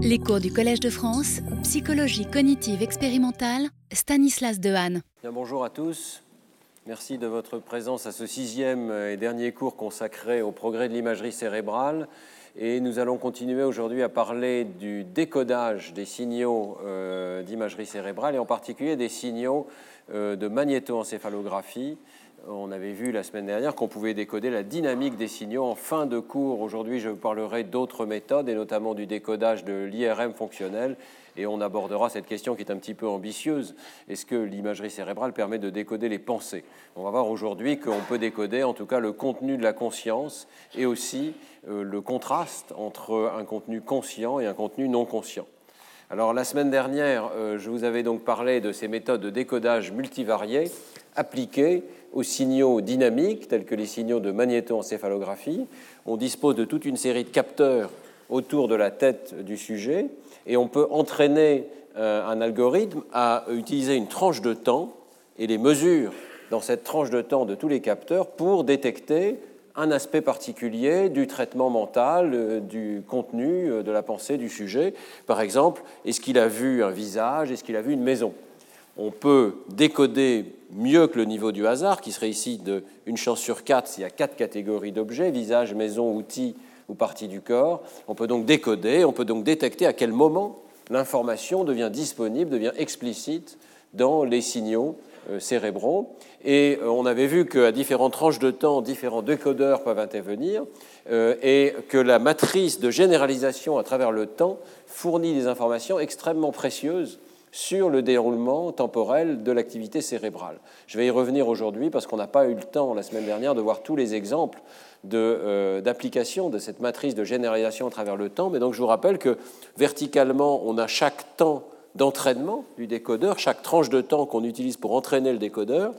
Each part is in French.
Les cours du Collège de France, psychologie cognitive expérimentale, Stanislas Dehaene. Bien, bonjour à tous. Merci de votre présence à ce sixième et dernier cours consacré au progrès de l'imagerie cérébrale. Et nous allons continuer aujourd'hui à parler du décodage des signaux euh, d'imagerie cérébrale et en particulier des signaux euh, de magnétoencéphalographie on avait vu la semaine dernière qu'on pouvait décoder la dynamique des signaux en fin de cours. Aujourd'hui, je vous parlerai d'autres méthodes et notamment du décodage de l'IRM fonctionnel. Et on abordera cette question qui est un petit peu ambitieuse. Est-ce que l'imagerie cérébrale permet de décoder les pensées? On va voir aujourd'hui qu'on peut décoder en tout cas le contenu de la conscience et aussi euh, le contraste entre un contenu conscient et un contenu non conscient. Alors la semaine dernière, euh, je vous avais donc parlé de ces méthodes de décodage multivariées appliquées aux signaux dynamiques, tels que les signaux de magnétoencéphalographie. On dispose de toute une série de capteurs autour de la tête du sujet et on peut entraîner euh, un algorithme à utiliser une tranche de temps et les mesures dans cette tranche de temps de tous les capteurs pour détecter un aspect particulier du traitement mental, euh, du contenu euh, de la pensée du sujet. Par exemple, est-ce qu'il a vu un visage, est-ce qu'il a vu une maison? On peut décoder mieux que le niveau du hasard, qui serait ici de une chance sur quatre s'il y a quatre catégories d'objets, visage, maison, outils ou partie du corps. On peut donc décoder, on peut donc détecter à quel moment l'information devient disponible, devient explicite dans les signaux euh, cérébraux. Et euh, on avait vu qu'à différentes tranches de temps, différents décodeurs peuvent intervenir euh, et que la matrice de généralisation à travers le temps fournit des informations extrêmement précieuses sur le déroulement temporel de l'activité cérébrale. Je vais y revenir aujourd'hui parce qu'on n'a pas eu le temps la semaine dernière de voir tous les exemples euh, d'application de, cette matrice de généralisation à travers le temps. Mais donc je vous rappelle que verticalement, on a chaque temps d'entraînement du décodeur, chaque tranche de temps qu'on utilise pour entraîner le décodeur.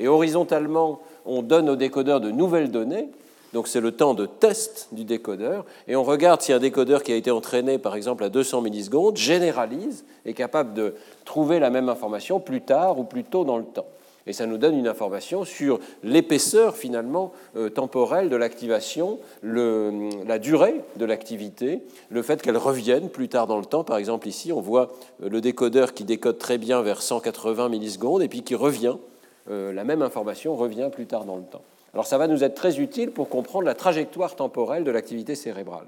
Et horizontalement, on donne au décodeur de nouvelles données donc c'est le temps de test du décodeur. Et on regarde si un décodeur qui a été entraîné par exemple à 200 millisecondes généralise, est capable de trouver la même information plus tard ou plus tôt dans le temps. Et ça nous donne une information sur l'épaisseur finalement euh, temporelle de l'activation, la durée de l'activité, le fait qu'elle revienne plus tard dans le temps. Par exemple ici, on voit euh, le décodeur qui décode très bien vers 180 millisecondes et puis qui revient, euh, la même information revient plus tard dans le temps. Alors ça va nous être très utile pour comprendre la trajectoire temporelle de l'activité cérébrale.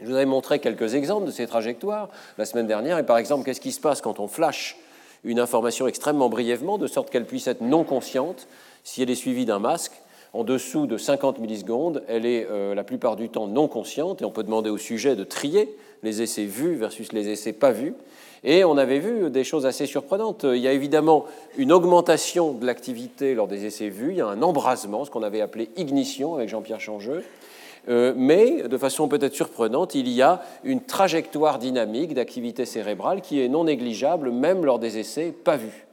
Je vous avais montré quelques exemples de ces trajectoires la semaine dernière. Et par exemple, qu'est-ce qui se passe quand on flash une information extrêmement brièvement, de sorte qu'elle puisse être non consciente si elle est suivie d'un masque en dessous de 50 millisecondes, elle est euh, la plupart du temps non consciente et on peut demander au sujet de trier les essais vus versus les essais pas vus. Et on avait vu des choses assez surprenantes. Il y a évidemment une augmentation de l'activité lors des essais vus, il y a un embrasement, ce qu'on avait appelé ignition avec Jean-Pierre Changeux. Euh, mais de façon peut-être surprenante, il y a une trajectoire dynamique d'activité cérébrale qui est non négligeable même lors des essais pas vus.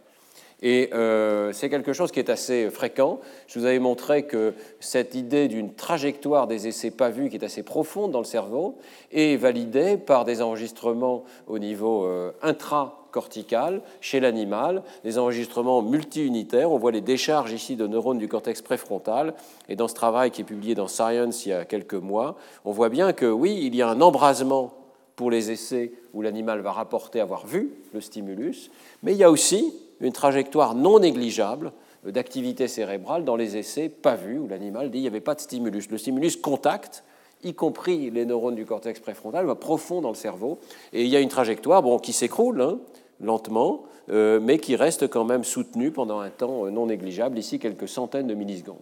Et euh, c'est quelque chose qui est assez fréquent. Je vous avais montré que cette idée d'une trajectoire des essais pas vus, qui est assez profonde dans le cerveau, est validée par des enregistrements au niveau euh, intracortical chez l'animal, des enregistrements multi-unitaires. On voit les décharges ici de neurones du cortex préfrontal. Et dans ce travail qui est publié dans Science il y a quelques mois, on voit bien que oui, il y a un embrasement pour les essais où l'animal va rapporter avoir vu le stimulus, mais il y a aussi une trajectoire non négligeable d'activité cérébrale dans les essais pas vus, où l'animal dit qu'il n'y avait pas de stimulus. Le stimulus contacte, y compris les neurones du cortex préfrontal, va profond dans le cerveau, et il y a une trajectoire bon, qui s'écroule hein, lentement, euh, mais qui reste quand même soutenue pendant un temps euh, non négligeable, ici quelques centaines de millisecondes.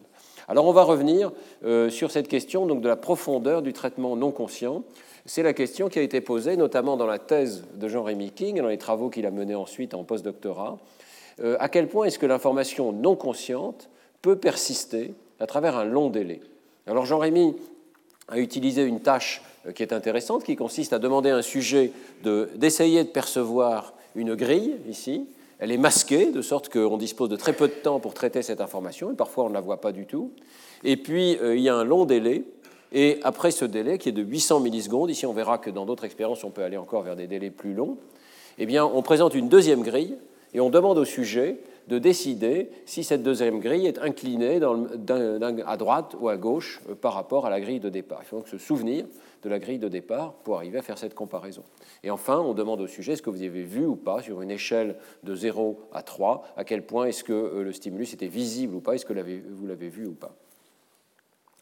Alors on va revenir euh, sur cette question donc, de la profondeur du traitement non conscient. C'est la question qui a été posée notamment dans la thèse de Jean-Rémy King et dans les travaux qu'il a menés ensuite en postdoctorat. Euh, à quel point est-ce que l'information non consciente peut persister à travers un long délai? Alors Jean-Rémy a utilisé une tâche euh, qui est intéressante, qui consiste à demander à un sujet d'essayer de, percevoir une grille, ici. Elle est masquée, de sorte qu'on dispose de très peu de temps pour traiter cette information, et parfois on ne la voit pas du tout. Et puis, euh, il y a un long délai, et après ce délai, qui est de 800 millisecondes, ici on verra que dans d'autres expériences, on peut aller encore vers des délais plus longs, eh bien, on présente une deuxième grille et on demande au sujet de décider si cette deuxième grille est inclinée à droite ou à gauche euh, par rapport à la grille de départ. Il faut donc se souvenir de la grille de départ pour arriver à faire cette comparaison. Et enfin, on demande au sujet ce que vous avez vu ou pas sur une échelle de 0 à 3, à quel point est-ce que euh, le stimulus était visible ou pas, est-ce que vous l'avez vu ou pas?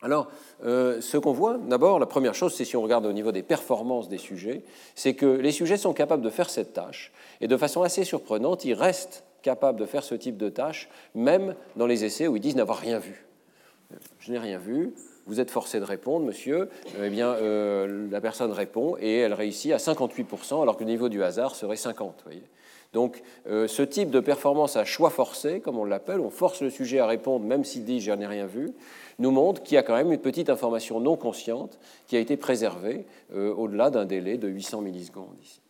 Alors, euh, ce qu'on voit, d'abord, la première chose, c'est si on regarde au niveau des performances des sujets, c'est que les sujets sont capables de faire cette tâche, et de façon assez surprenante, ils restent capables de faire ce type de tâche, même dans les essais où ils disent n'avoir rien vu. Je n'ai rien vu, vous êtes forcé de répondre, monsieur. Eh bien, euh, la personne répond et elle réussit à 58%, alors que le niveau du hasard serait 50%. Voyez. Donc, euh, ce type de performance à choix forcé, comme on l'appelle, on force le sujet à répondre même s'il dit je n'ai rien vu, nous montre qu'il y a quand même une petite information non consciente qui a été préservée euh, au-delà d'un délai de 800 millisecondes ici.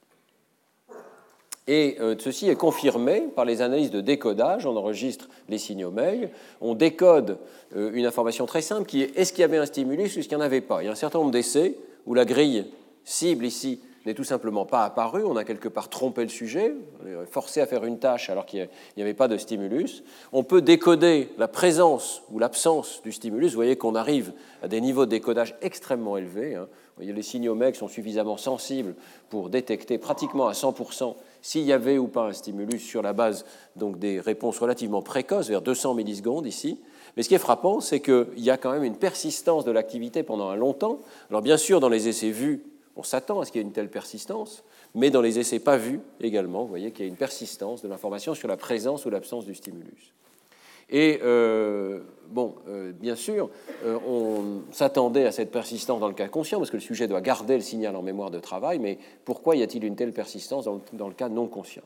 Et euh, ceci est confirmé par les analyses de décodage. On enregistre les signaux mail, on décode euh, une information très simple qui est est-ce qu'il y avait un stimulus ou est-ce qu'il n'y en avait pas? Il y a un certain nombre d'essais où la grille cible ici n'est tout simplement pas apparue. On a quelque part trompé le sujet, forcé à faire une tâche alors qu'il n'y avait pas de stimulus. On peut décoder la présence ou l'absence du stimulus. Vous voyez qu'on arrive à des niveaux de décodage extrêmement élevés. Hein. Vous voyez, les signaux MEG sont suffisamment sensibles pour détecter pratiquement à 100% s'il y avait ou pas un stimulus sur la base donc, des réponses relativement précoces, vers 200 millisecondes ici. Mais ce qui est frappant, c'est qu'il y a quand même une persistance de l'activité pendant un long temps. Alors bien sûr, dans les essais vus, on s'attend à ce qu'il y ait une telle persistance, mais dans les essais pas vus également, vous voyez qu'il y a une persistance de l'information sur la présence ou l'absence du stimulus. Et euh, euh, bien sûr, euh, on s'attendait à cette persistance dans le cas conscient, parce que le sujet doit garder le signal en mémoire de travail, mais pourquoi y a-t-il une telle persistance dans le, cas non conscient?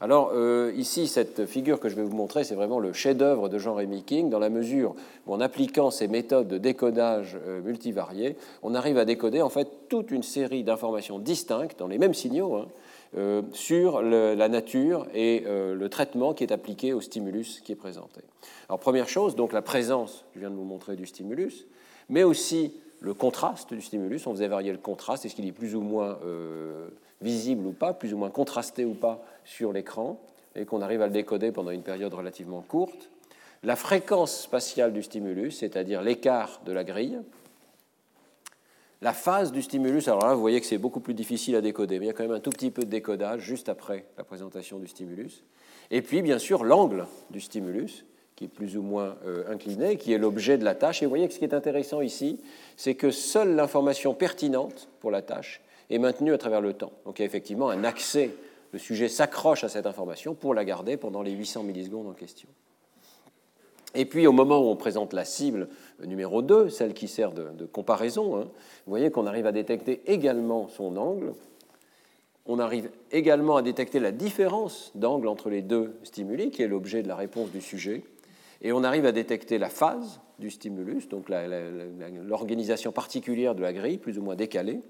Alors ici, cette figure que je vais vous montrer, c'est vraiment le chef-d'œuvre de Jean-Rémy King, dans la mesure où en appliquant ces méthodes de décodage multivariées, on arrive à décoder en fait toute une série d'informations distinctes dans les mêmes signaux, hein, euh, sur la nature et euh, le traitement qui est appliqué au stimulus qui est présenté. Alors première chose, donc la présence, je viens de vous montrer du stimulus, mais aussi le contraste du stimulus. On faisait varier le contraste, est-ce qu'il est plus ou moins euh, visible ou pas, plus ou moins contrasté ou pas sur l'écran, et qu'on arrive à le décoder pendant une période relativement courte. La fréquence spatiale du stimulus, c'est-à-dire l'écart de la grille, la phase du stimulus, alors là, vous voyez que c'est beaucoup plus difficile à décoder, mais il y a quand même un tout petit peu de décodage juste après la présentation du stimulus. Et puis, bien sûr, l'angle du stimulus, qui est plus ou moins euh, incliné, qui est l'objet de la tâche. Et vous voyez que ce qui est intéressant ici, c'est que seule l'information pertinente pour la tâche est maintenue à travers le temps. Donc il y a effectivement un accès, le sujet s'accroche à cette information pour la garder pendant les 800 millisecondes en question. Et puis au moment où on présente la cible numéro 2, celle qui sert de, comparaison, hein, vous voyez qu'on arrive à détecter également son angle. On arrive également à détecter la différence d'angle entre les deux stimuli, qui est l'objet de la réponse du sujet. Et on arrive à détecter la phase du stimulus, donc l'organisation particulière de la grille, plus ou moins décalée.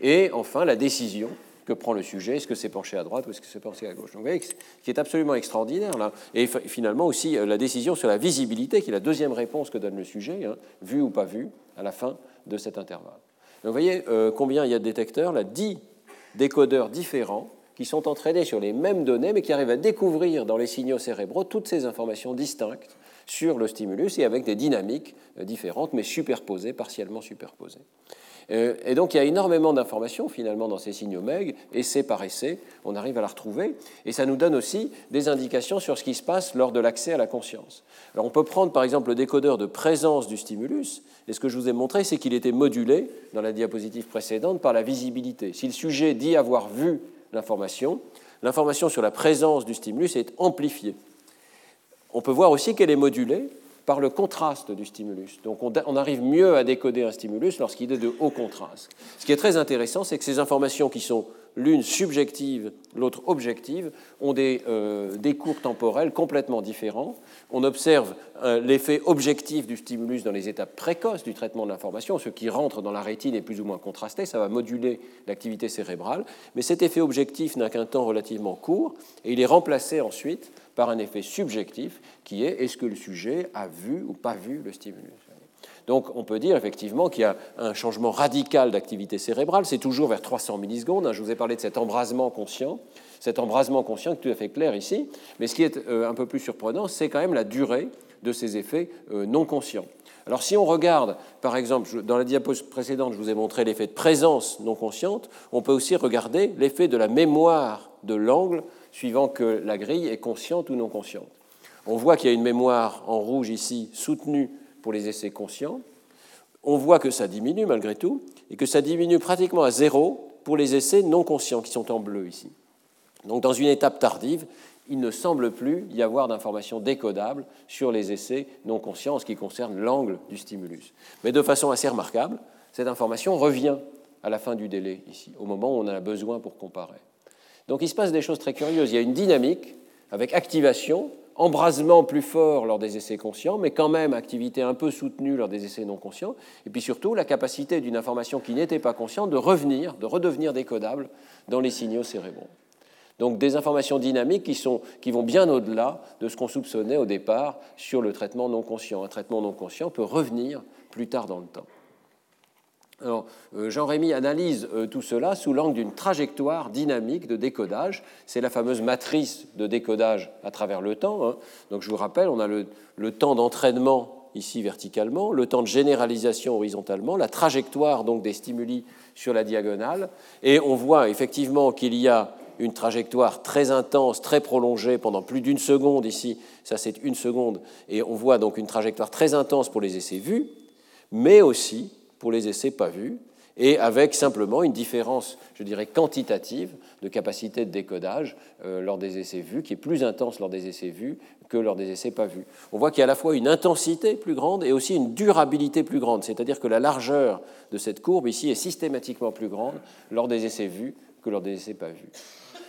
Et enfin, la décision que prend le sujet, est-ce que c'est penché à droite ou est-ce que c'est penché à gauche. Donc, vous voyez, ce qui est absolument extraordinaire là. Et finalement aussi euh, la décision sur la visibilité, qui est la deuxième réponse que donne le sujet, hein, vu ou pas vu, à la fin de cet intervalle. Donc, vous voyez euh, combien il y a de détecteurs, là, 10 décodeurs différents qui sont entraînés sur les mêmes données, mais qui arrivent à découvrir dans les signaux cérébraux toutes ces informations distinctes sur le stimulus et avec des dynamiques euh, différentes, mais superposées, partiellement superposées. Euh, et donc il y a énormément d'informations finalement dans ces signaux MEG, essai par essai, on arrive à la retrouver, et ça nous donne aussi des indications sur ce qui se passe lors de l'accès à la conscience. Alors on peut prendre par exemple le décodeur de présence du stimulus, et ce que je vous ai montré, c'est qu'il était modulé dans la diapositive précédente par la visibilité. Si le sujet dit avoir vu l'information, l'information sur la présence du stimulus est amplifiée. On peut voir aussi qu'elle est modulée par le contraste du stimulus. Donc on, arrive mieux à décoder un stimulus lorsqu'il est de haut contraste. Ce qui est très intéressant, c'est que ces informations qui sont l'une subjective, l'autre objective, ont des, euh, cours temporels complètement différents. On observe euh, l'effet objectif du stimulus dans les étapes précoces du traitement de l'information. Ce qui rentre dans la rétine est plus ou moins contrasté, ça va moduler l'activité cérébrale. Mais cet effet objectif n'a qu'un temps relativement court et il est remplacé ensuite par un effet subjectif qui est est-ce que le sujet a vu ou pas vu le stimulus? Donc on peut dire effectivement qu'il y a un changement radical d'activité cérébrale, c'est toujours vers 300 millisecondes, hein. je vous ai parlé de cet embrasement conscient, cet embrasement conscient est tout à fait clair ici, mais ce qui est euh, un peu plus surprenant, c'est quand même la durée de ces effets euh, non conscients. Alors si on regarde, par exemple, dans la diapositive précédente, je vous ai montré l'effet de présence non consciente, on peut aussi regarder l'effet de la mémoire de l'angle, suivant que la grille est consciente ou non consciente. On voit qu'il y a une mémoire en rouge ici soutenue pour les essais conscients. On voit que ça diminue malgré tout, et que ça diminue pratiquement à zéro pour les essais non conscients qui sont en bleu ici. Donc dans une étape tardive, il ne semble plus y avoir d'informations décodables sur les essais non conscients en ce qui concerne l'angle du stimulus. Mais de façon assez remarquable, cette information revient à la fin du délai, ici, au moment où on en a besoin pour comparer. Donc il se passe des choses très curieuses. Il y a une dynamique avec activation, embrasement plus fort lors des essais conscients, mais quand même activité un peu soutenue lors des essais non conscients, et puis surtout la capacité d'une information qui n'était pas consciente de revenir, de redevenir décodable dans les signaux cérébraux. Donc des informations dynamiques qui, sont, qui vont bien au-delà de ce qu'on soupçonnait au départ sur le traitement non conscient. Un traitement non conscient peut revenir plus tard dans le temps. Alors, euh, Jean-Rémy analyse euh, tout cela sous l'angle d'une trajectoire dynamique de décodage. C'est la fameuse matrice de décodage à travers le temps. Hein. Donc, je vous rappelle, on a le, le temps d'entraînement ici verticalement, le temps de généralisation horizontalement, la trajectoire donc des stimuli sur la diagonale, et on voit effectivement qu'il y a une trajectoire très intense, très prolongée pendant plus d'une seconde ici, ça c'est une seconde, et on voit donc une trajectoire très intense pour les essais vus, mais aussi pour les essais pas vus, et avec simplement une différence, je dirais, quantitative de capacité de décodage euh, lors des essais vus, qui est plus intense lors des essais vus que lors des essais pas vus. On voit qu'il y a à la fois une intensité plus grande et aussi une durabilité plus grande, c'est-à-dire que la largeur de cette courbe ici est systématiquement plus grande lors des essais vus que lors des essais pas vus.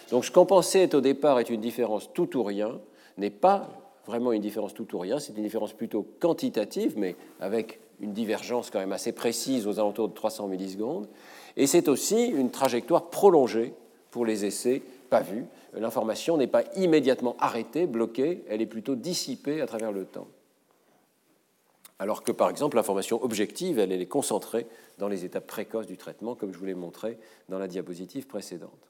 Donc ce qu'on pensait au départ être une différence tout ou rien n'est pas vraiment une différence tout ou rien, c'est une différence plutôt quantitative, mais avec une divergence quand même assez précise aux alentours de 300 millisecondes. Et c'est aussi une trajectoire prolongée pour les essais pas vus. L'information n'est pas immédiatement arrêtée, bloquée, elle est plutôt dissipée à travers le temps. Alors que par exemple l'information objective, elle, est concentrée dans les étapes précoces du traitement, comme je vous l'ai montré dans la diapositive précédente.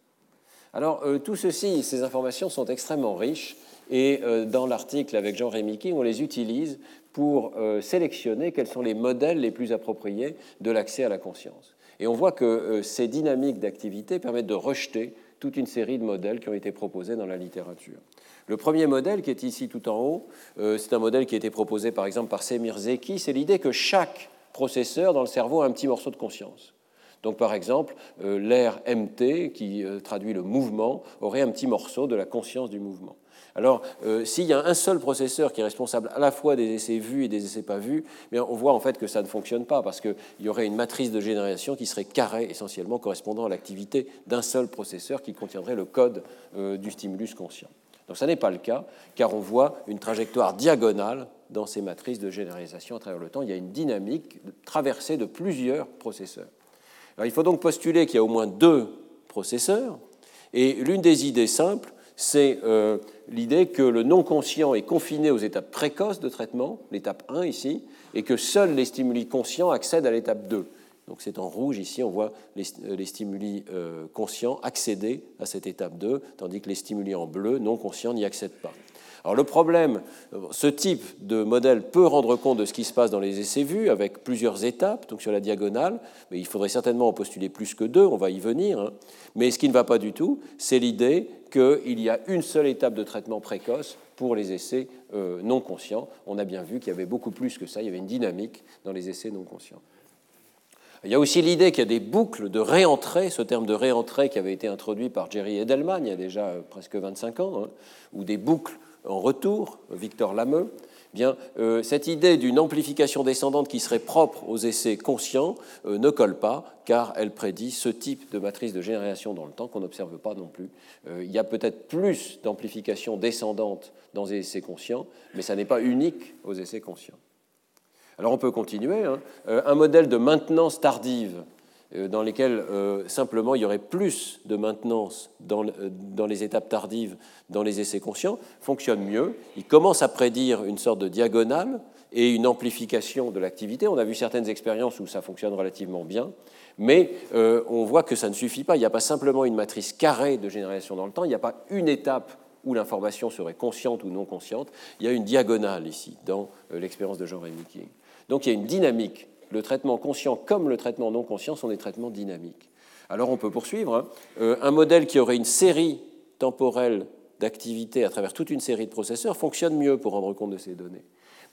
Alors, euh, tout ceci, ces informations sont extrêmement riches et euh, dans l'article avec Jean-Rémy King, on les utilise pour euh, sélectionner quels sont les modèles les plus appropriés de l'accès à la conscience. Et on voit que ces dynamiques d'activité permettent de rejeter toute une série de modèles qui ont été proposés dans la littérature. Le premier modèle, qui est ici tout en haut, c'est un modèle qui a été proposé par exemple par Semir Zeki, c'est l'idée que chaque processeur dans le cerveau a un petit morceau de conscience. Donc par exemple, euh, l'air MT, qui euh, traduit le mouvement, aurait un petit morceau de la conscience du mouvement. Alors, euh, s'il y a un seul processeur qui est responsable à la fois des essais vus et des essais pas vus, eh on voit en fait que ça ne fonctionne pas parce qu'il y aurait une matrice de génération qui serait carrée essentiellement correspondant à l'activité d'un seul processeur qui contiendrait le code du stimulus conscient. Donc, ça n'est pas le cas car on voit une trajectoire diagonale dans ces matrices de généralisation à travers le temps. Il y a une dynamique traversée de plusieurs processeurs il faut donc postuler qu'il y a au moins deux processeurs, et l'une des idées simples, c'est euh, l'idée que le non-conscient est confiné aux étapes précoces de traitement, l'étape 1 ici, et que seuls les stimuli conscients accèdent à l'étape 2. Donc c'est en rouge ici, on voit les, euh, stimuli euh, conscients accéder à cette étape 2, tandis que les stimuli en bleu non conscients n'y accèdent pas. Alors le problème, ce type de modèle peut rendre compte de ce qui se passe dans les essais vus avec plusieurs étapes, donc sur la diagonale, mais il faudrait certainement en postuler plus que deux, on va y venir. Hein. Mais ce qui ne va pas du tout, c'est l'idée qu'il y a une seule étape de traitement précoce pour les essais euh, non conscients. On a bien vu qu'il y avait beaucoup plus que ça, il y avait une dynamique dans les essais non conscients. Il y a aussi l'idée qu'il y a des boucles de réentrée, ce terme de réentrée qui avait été introduit par Jerry Edelman il y a déjà euh, presque 25 ans, hein, ou des boucles en retour, Victor Lameux, eh bien, euh, cette idée d'une amplification descendante qui serait propre aux essais conscients euh, ne colle pas, car elle prédit ce type de matrice de génération dans le temps qu'on n'observe pas non plus. Euh, il y a peut-être plus d'amplification descendante dans les essais conscients, mais ça n'est pas unique aux essais conscients. Alors on peut continuer. Hein. un modèle de maintenance tardive dans lesquels euh, simplement il y aurait plus de maintenance dans, euh, dans, les étapes tardives dans les essais conscients, fonctionne mieux. Il commence à prédire une sorte de diagonale et une amplification de l'activité. On a vu certaines expériences où ça fonctionne relativement bien, mais euh, on voit que ça ne suffit pas. Il n'y a pas simplement une matrice carrée de génération dans le temps, il n'y a pas une étape où l'information serait consciente ou non consciente. Il y a une diagonale ici dans euh, l'expérience de Jean-Rémy King. Donc il y a une dynamique. Le traitement conscient comme le traitement non conscient sont des traitements dynamiques. Alors on peut poursuivre. Hein. Euh, un modèle qui aurait une série temporelle d'activité à travers toute une série de processeurs fonctionne mieux pour rendre compte de ces données.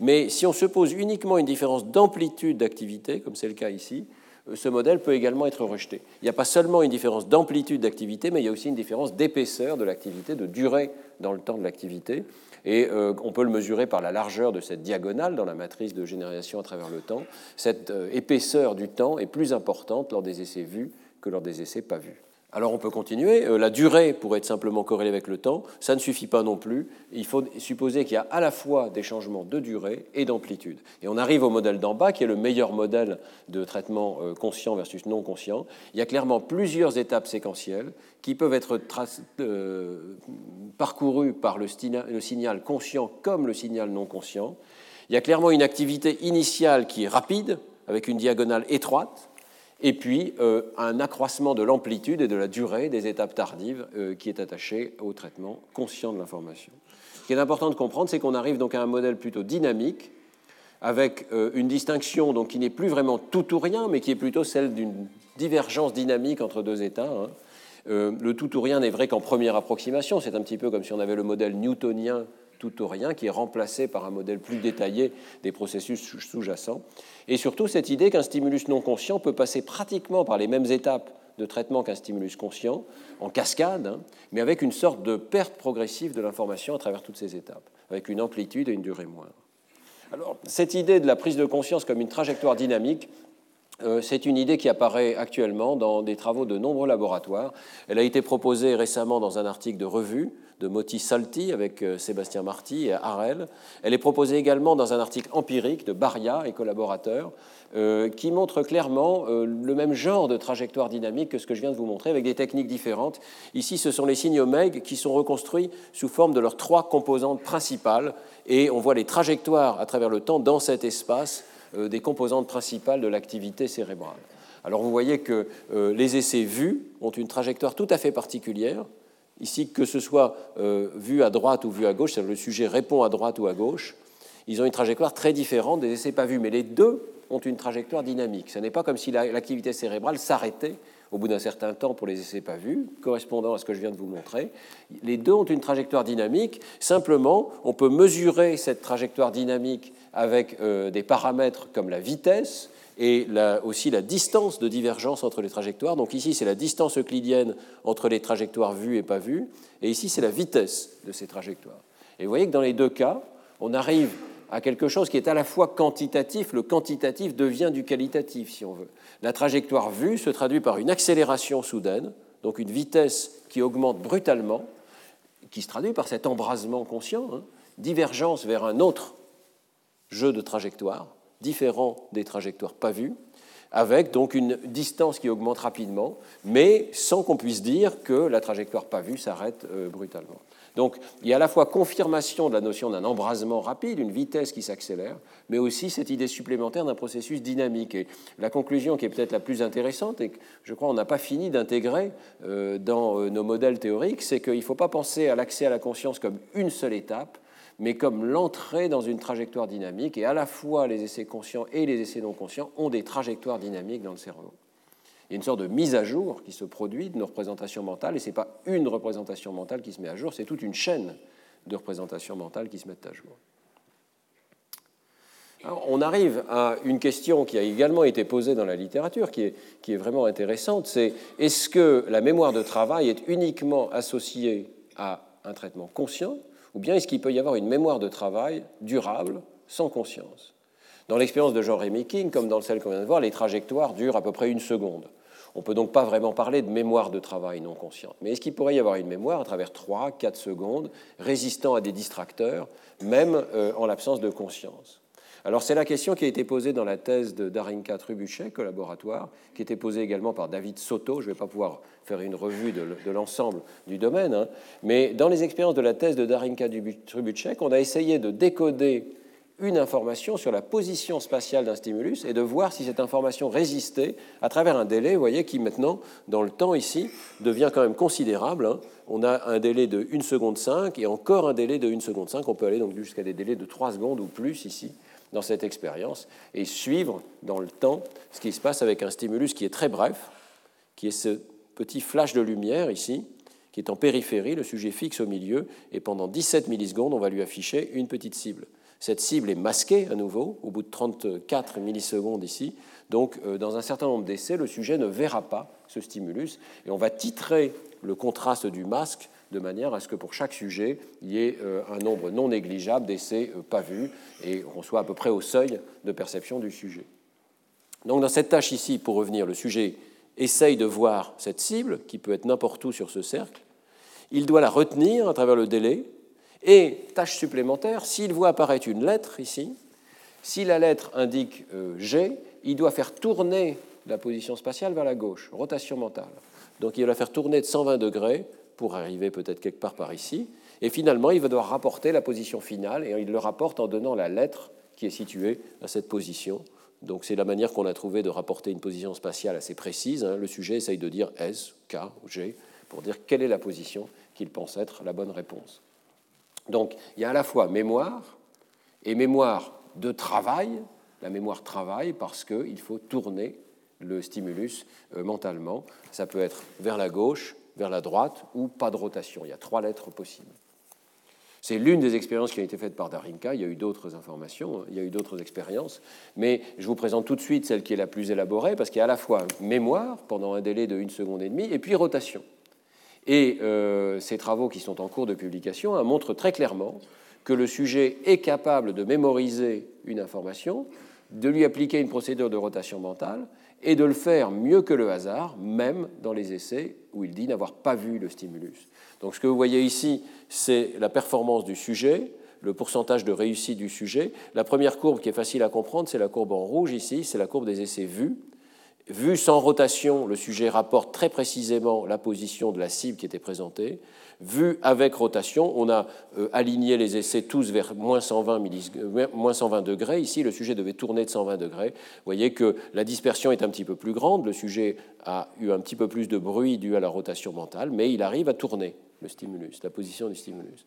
Mais si on se pose uniquement une différence d'amplitude d'activité, comme c'est le cas ici, euh, ce modèle peut également être rejeté. Il n'y a pas seulement une différence d'amplitude d'activité, mais il y a aussi une différence d'épaisseur de l'activité, de durée dans le temps de l'activité. Et euh, on peut le mesurer par la largeur de cette diagonale dans la matrice de génération à travers le temps. Cette euh, épaisseur du temps est plus importante lors des essais vus que lors des essais pas vus. Alors on peut continuer. Euh, la durée pourrait être simplement corrélée avec le temps. Ça ne suffit pas non plus. Il faut supposer qu'il y a à la fois des changements de durée et d'amplitude. Et on arrive au modèle d'en bas, qui est le meilleur modèle de traitement euh, conscient versus non conscient. Il y a clairement plusieurs étapes séquentielles qui peuvent être euh, parcourues par le, le signal conscient comme le signal non conscient. Il y a clairement une activité initiale qui est rapide, avec une diagonale étroite et puis euh, un accroissement de l'amplitude et de la durée des étapes tardives euh, qui est attaché au traitement conscient de l'information. Ce qui est important de comprendre, c'est qu'on arrive donc à un modèle plutôt dynamique, avec euh, une distinction donc, qui n'est plus vraiment tout ou rien, mais qui est plutôt celle d'une divergence dynamique entre deux états. Hein. le tout ou rien n'est vrai qu'en première approximation, c'est un petit peu comme si on avait le modèle newtonien tout ou rien qui est remplacé par un modèle plus détaillé des processus sous-jacents. Et surtout cette idée qu'un stimulus non conscient peut passer pratiquement par les mêmes étapes de traitement qu'un stimulus conscient, en cascade, hein, mais avec une sorte de perte progressive de l'information à travers toutes ces étapes, avec une amplitude et une durée moindre. Alors, cette idée de la prise de conscience comme une trajectoire dynamique, c'est une idée qui apparaît actuellement dans des travaux de nombreux laboratoires. Elle a été proposée récemment dans un article de revue de Moti Salti avec euh, Sébastien Marty et Harel. Elle est proposée également dans un article empirique de Baria et collaborateurs euh, qui montre clairement le même genre de trajectoire dynamique que ce que je viens de vous montrer avec des techniques différentes. Ici, ce sont les signes omega qui sont reconstruits sous forme de leurs trois composantes principales et on voit les trajectoires à travers le temps dans cet espace euh, des composantes principales de l'activité cérébrale. Alors vous voyez que euh, les essais vus ont une trajectoire tout à fait particulière. Ici, que ce soit euh, vu à droite ou vu à gauche, le sujet répond à droite ou à gauche, ils ont une trajectoire très différente des essais pas vus, mais les deux ont une trajectoire dynamique. Ce n'est pas comme si l'activité cérébrale s'arrêtait au bout d'un certain temps pour les essais pas vus, correspondant à ce que je viens de vous montrer. Les deux ont une trajectoire dynamique. Simplement, on peut mesurer cette trajectoire dynamique avec euh, des paramètres comme la vitesse et aussi la distance de divergence entre les trajectoires. Donc ici, c'est la distance euclidienne entre les trajectoires vues et pas vues, et ici, c'est la vitesse de ces trajectoires. Et vous voyez que dans les deux cas, on arrive à quelque chose qui est à la fois quantitatif, le quantitatif devient du qualitatif, si on veut. La trajectoire vue se traduit par une accélération soudaine, donc une vitesse qui augmente brutalement, qui se traduit par cet embrasement conscient, hein, divergence vers un autre jeu de trajectoire, différent des trajectoires pas vues, avec donc une distance qui augmente rapidement, mais sans qu'on puisse dire que la trajectoire pas vue s'arrête euh, brutalement. Donc il y a à la fois confirmation de la notion d'un embrasement rapide, une vitesse qui s'accélère, mais aussi cette idée supplémentaire d'un processus dynamique. Et la conclusion qui est peut-être la plus intéressante, et que je crois on n'a pas fini d'intégrer euh, dans euh, nos modèles théoriques, c'est qu'il ne faut pas penser à l'accès à la conscience comme une seule étape, mais comme l'entrée dans une trajectoire dynamique, et à la fois les essais conscients et les essais non conscients ont des trajectoires dynamiques dans le cerveau. Il y a une sorte de mise à jour qui se produit de nos représentations mentales, et ce n'est pas une représentation mentale qui se met à jour, c'est toute une chaîne de représentations mentales qui se mettent à jour. on arrive à une question qui a également été posée dans la littérature, qui est, vraiment intéressante, c'est est-ce que la mémoire de travail est uniquement associée à un traitement conscient, ou bien est-ce qu'il peut y avoir une mémoire de travail durable, sans conscience? Dans l'expérience de Jean-Rémy King, comme dans celle qu'on vient de voir, les trajectoires durent à peu près une seconde. On ne peut donc pas vraiment parler de mémoire de travail non consciente. Mais est-ce qu'il pourrait y avoir une mémoire à travers 3, 4 secondes, résistant à des distracteurs, même euh, en l'absence de conscience? Alors c'est la question qui a été posée dans la thèse de Darinka Trubuchet, collaboratoire, qui était posée également par David Soto. Je ne vais pas pouvoir faire une revue de, l'ensemble du domaine, hein. mais dans les expériences de la thèse de Darinka Trubuchet, on a essayé de décoder une information sur la position spatiale d'un stimulus et de voir si cette information résistait à travers un délai, vous voyez, qui maintenant, dans le temps ici, devient quand même considérable. Hein. On a un délai de 1 seconde 5 et encore un délai de 1 seconde 5. On peut aller donc jusqu'à des délais de 3 secondes ou plus ici dans cette expérience et suivre dans le temps ce qui se passe avec un stimulus qui est très bref, qui est ce petit flash de lumière ici, qui est en périphérie, le sujet fixe au milieu, et pendant 17 millisecondes, on va lui afficher une petite cible. Cette cible est masquée à nouveau au bout de 34 millisecondes ici. Donc, euh, dans un certain nombre d'essais, le sujet ne verra pas ce stimulus et on va titrer le contraste du masque de manière à ce que pour chaque sujet, il y ait euh, un nombre non négligeable d'essais euh, pas vus et on soit à peu près au seuil de perception du sujet. Donc, dans cette tâche ici, pour revenir, le sujet essaye de voir cette cible, qui peut être n'importe où sur ce cercle. Il doit la retenir à travers le délai, et, tâche supplémentaire, s'il voit apparaître une lettre ici, si la lettre indique euh, G, il doit faire tourner la position spatiale vers la gauche, rotation mentale. Donc il va la faire tourner de 120 degrés pour arriver peut-être quelque part par ici. Et finalement, il va devoir rapporter la position finale, et il le rapporte en donnant la lettre qui est située à cette position. Donc c'est la manière qu'on a trouvé de rapporter une position spatiale assez précise. Hein. Le sujet essaye de dire S, K ou G pour dire quelle est la position qu'il pense être la bonne réponse. Donc il y a à la fois mémoire et mémoire de travail, la mémoire travail parce qu'il faut tourner le stimulus euh, mentalement. Ça peut être vers la gauche, vers la droite ou pas de rotation. Il y a trois lettres possibles. C'est l'une des expériences qui a été faite par Darinka. Il y a eu d'autres informations, il y a eu d'autres expériences. Mais je vous présente tout de suite celle qui est la plus élaborée parce qu'il y a à la fois mémoire pendant un délai de 1 seconde et demie et puis rotation. Et euh, ces travaux qui sont en cours de publication hein, montrent très clairement que le sujet est capable de mémoriser une information, de lui appliquer une procédure de rotation mentale et de le faire mieux que le hasard, même dans les essais où il dit n'avoir pas vu le stimulus. Donc ce que vous voyez ici, c'est la performance du sujet, le pourcentage de réussite du sujet. La première courbe qui est facile à comprendre, c'est la courbe en rouge ici, c'est la courbe des essais vus. Vu sans rotation, le sujet rapporte très précisément la position de la cible qui était présentée. Vu avec rotation, on a euh, aligné les essais tous vers moins 120, euh, moins 120 degrés. Ici, le sujet devait tourner de 120 degrés. Vous voyez que la dispersion est un petit peu plus grande. Le sujet a eu un petit peu plus de bruit dû à la rotation mentale, mais il arrive à tourner le stimulus, la position du stimulus.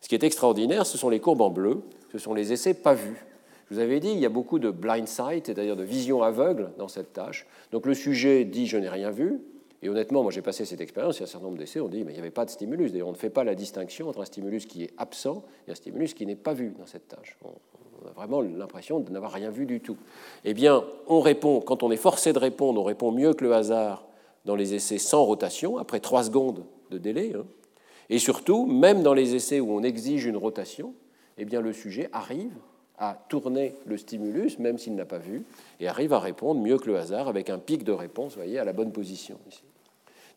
Ce qui est extraordinaire, ce sont les courbes en bleu. Ce sont les essais pas vus. Vous avais dit, il y a beaucoup de blind sight, c'est-à-dire de vision aveugle dans cette tâche. Donc le sujet dit je n'ai rien vu. Et honnêtement, moi j'ai passé cette expérience, il y a un certain nombre d'essais, on dit mais il n'y avait pas de stimulus. D'ailleurs, on ne fait pas la distinction entre un stimulus qui est absent et un stimulus qui n'est pas vu dans cette tâche. On a vraiment l'impression de n'avoir rien vu du tout. Eh bien, on répond, quand on est forcé de répondre, on répond mieux que le hasard dans les essais sans rotation, après trois secondes de délai. Hein. Et surtout, même dans les essais où on exige une rotation, eh bien, le sujet arrive à tourner le stimulus, même s'il n'a pas vu, et arrive à répondre mieux que le hasard avec un pic de réponse, voyez, à la bonne position.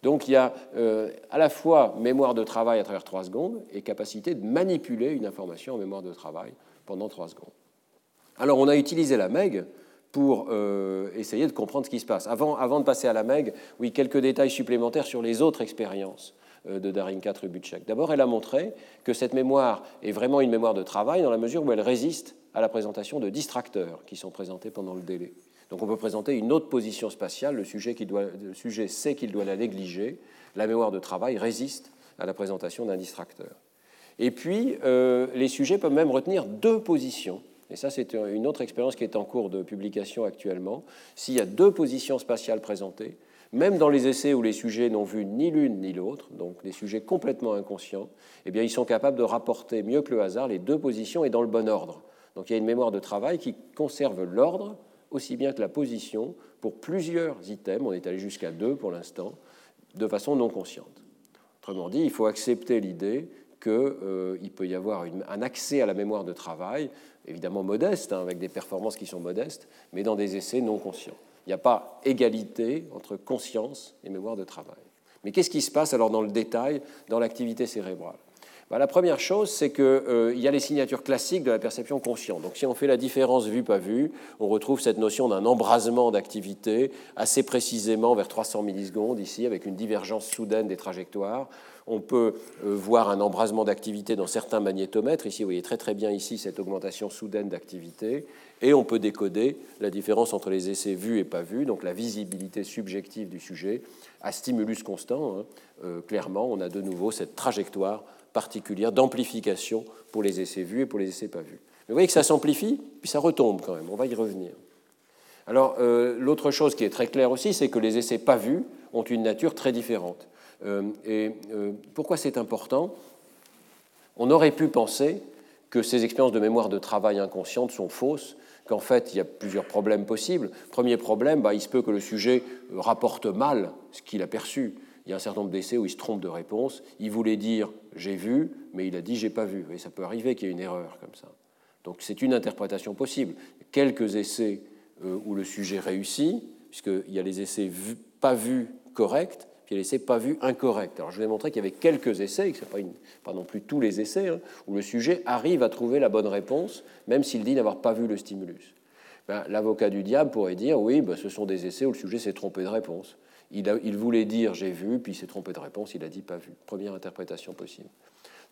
Donc il y a euh, à la fois mémoire de travail à travers trois secondes et capacité de manipuler une information en mémoire de travail pendant trois secondes. Alors on a utilisé la MEG pour euh, essayer de comprendre ce qui se passe. Avant, avant de passer à la MEG, oui, quelques détails supplémentaires sur les autres expériences euh, de Darinka Trubutschek. D'abord, elle a montré que cette mémoire est vraiment une mémoire de travail dans la mesure où elle résiste à la présentation de distracteurs qui sont présentés pendant le délai. Donc on peut présenter une autre position spatiale, le sujet, sait qu'il doit la négliger, la mémoire de travail résiste à la présentation d'un distracteur. Et puis, euh, les sujets peuvent même retenir deux positions. Et ça, c'est une autre expérience qui est en cours de publication actuellement. S'il y a deux positions spatiales présentées, même dans les essais où les sujets n'ont vu ni l'une ni l'autre, donc des sujets complètement inconscients, eh bien, ils sont capables de rapporter mieux que le hasard les deux positions et dans le bon ordre. Donc il y a une mémoire de travail qui conserve l'ordre aussi bien que la position pour plusieurs items, on est allé jusqu'à deux pour l'instant, de façon non consciente. Autrement dit, il faut accepter l'idée qu'il euh, peut y avoir un accès à la mémoire de travail, évidemment modeste, hein, avec des performances qui sont modestes, mais dans des essais non conscients. Il n'y a pas égalité entre conscience et mémoire de travail. Mais qu'est-ce qui se passe alors dans le détail dans l'activité cérébrale? Bah, La première chose, c'est qu'il euh, y a les signatures classiques de la perception consciente. Donc si on fait la différence vue-pas vue, on retrouve cette notion d'un embrasement d'activité assez précisément vers 300 millisecondes ici, avec une divergence soudaine des trajectoires. On peut euh, voir un embrasement d'activité dans certains magnétomètres. Ici, vous voyez très très bien ici cette augmentation soudaine d'activité. Et on peut décoder la différence entre les essais vus et pas vus, donc la visibilité subjective du sujet, à stimulus constant. Hein. Euh, clairement, on a de nouveau cette trajectoire particulière d'amplification pour les essais vus et pour les essais pas vus. Vous voyez que ça s'amplifie, puis ça retombe quand même. On va y revenir. Alors, euh, l'autre chose qui est très claire aussi, c'est que les essais pas vus ont une nature très différente. Euh, et euh, pourquoi c'est important? On aurait pu penser que ces expériences de mémoire de travail inconsciente sont fausses, qu'en fait, il y a plusieurs problèmes possibles. Premier problème, bah, il se peut que le sujet rapporte mal ce qu'il a perçu. Il y a un certain nombre d'essais où il se trompe de réponse. Il voulait dire j'ai vu, mais il a dit j'ai pas vu. Et ça peut arriver qu'il y ait une erreur comme ça. Donc c'est une interprétation possible. Quelques essais euh, où le sujet réussit, puisqu'il y a les essais pas vus corrects, puis l'essai pas vu incorrect. Alors je vous ai montré qu'il y avait quelques essais, que ce n'est pas, non plus tous les essais, hein, où le sujet arrive à trouver la bonne réponse, même s'il dit n'avoir pas vu le stimulus. Ben, l'avocat du diable pourrait dire oui, ben, ce sont des essais où le sujet s'est trompé de réponse. Il, voulait dire j'ai vu, puis il s'est trompé de réponse, il a dit pas vu. Première interprétation possible.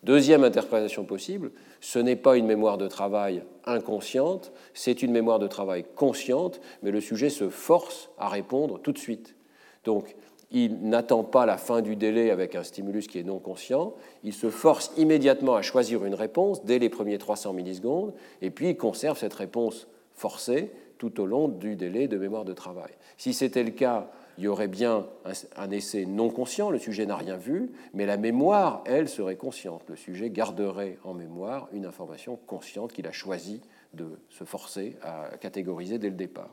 Deuxième interprétation possible, ce n'est pas une mémoire de travail inconsciente, c'est une mémoire de travail consciente, mais le sujet se force à répondre tout de suite. Donc, il n'attend pas la fin du délai avec un stimulus qui est non conscient, il se force immédiatement à choisir une réponse dès les premiers 300 millisecondes, et puis il conserve cette réponse forcée tout au long du délai de mémoire de travail. Si c'était le cas, il y aurait bien un, essai non conscient, le sujet n'a rien vu, mais la mémoire, elle, serait consciente. Le sujet garderait en mémoire une information consciente qu'il a choisi de se forcer à catégoriser dès le départ.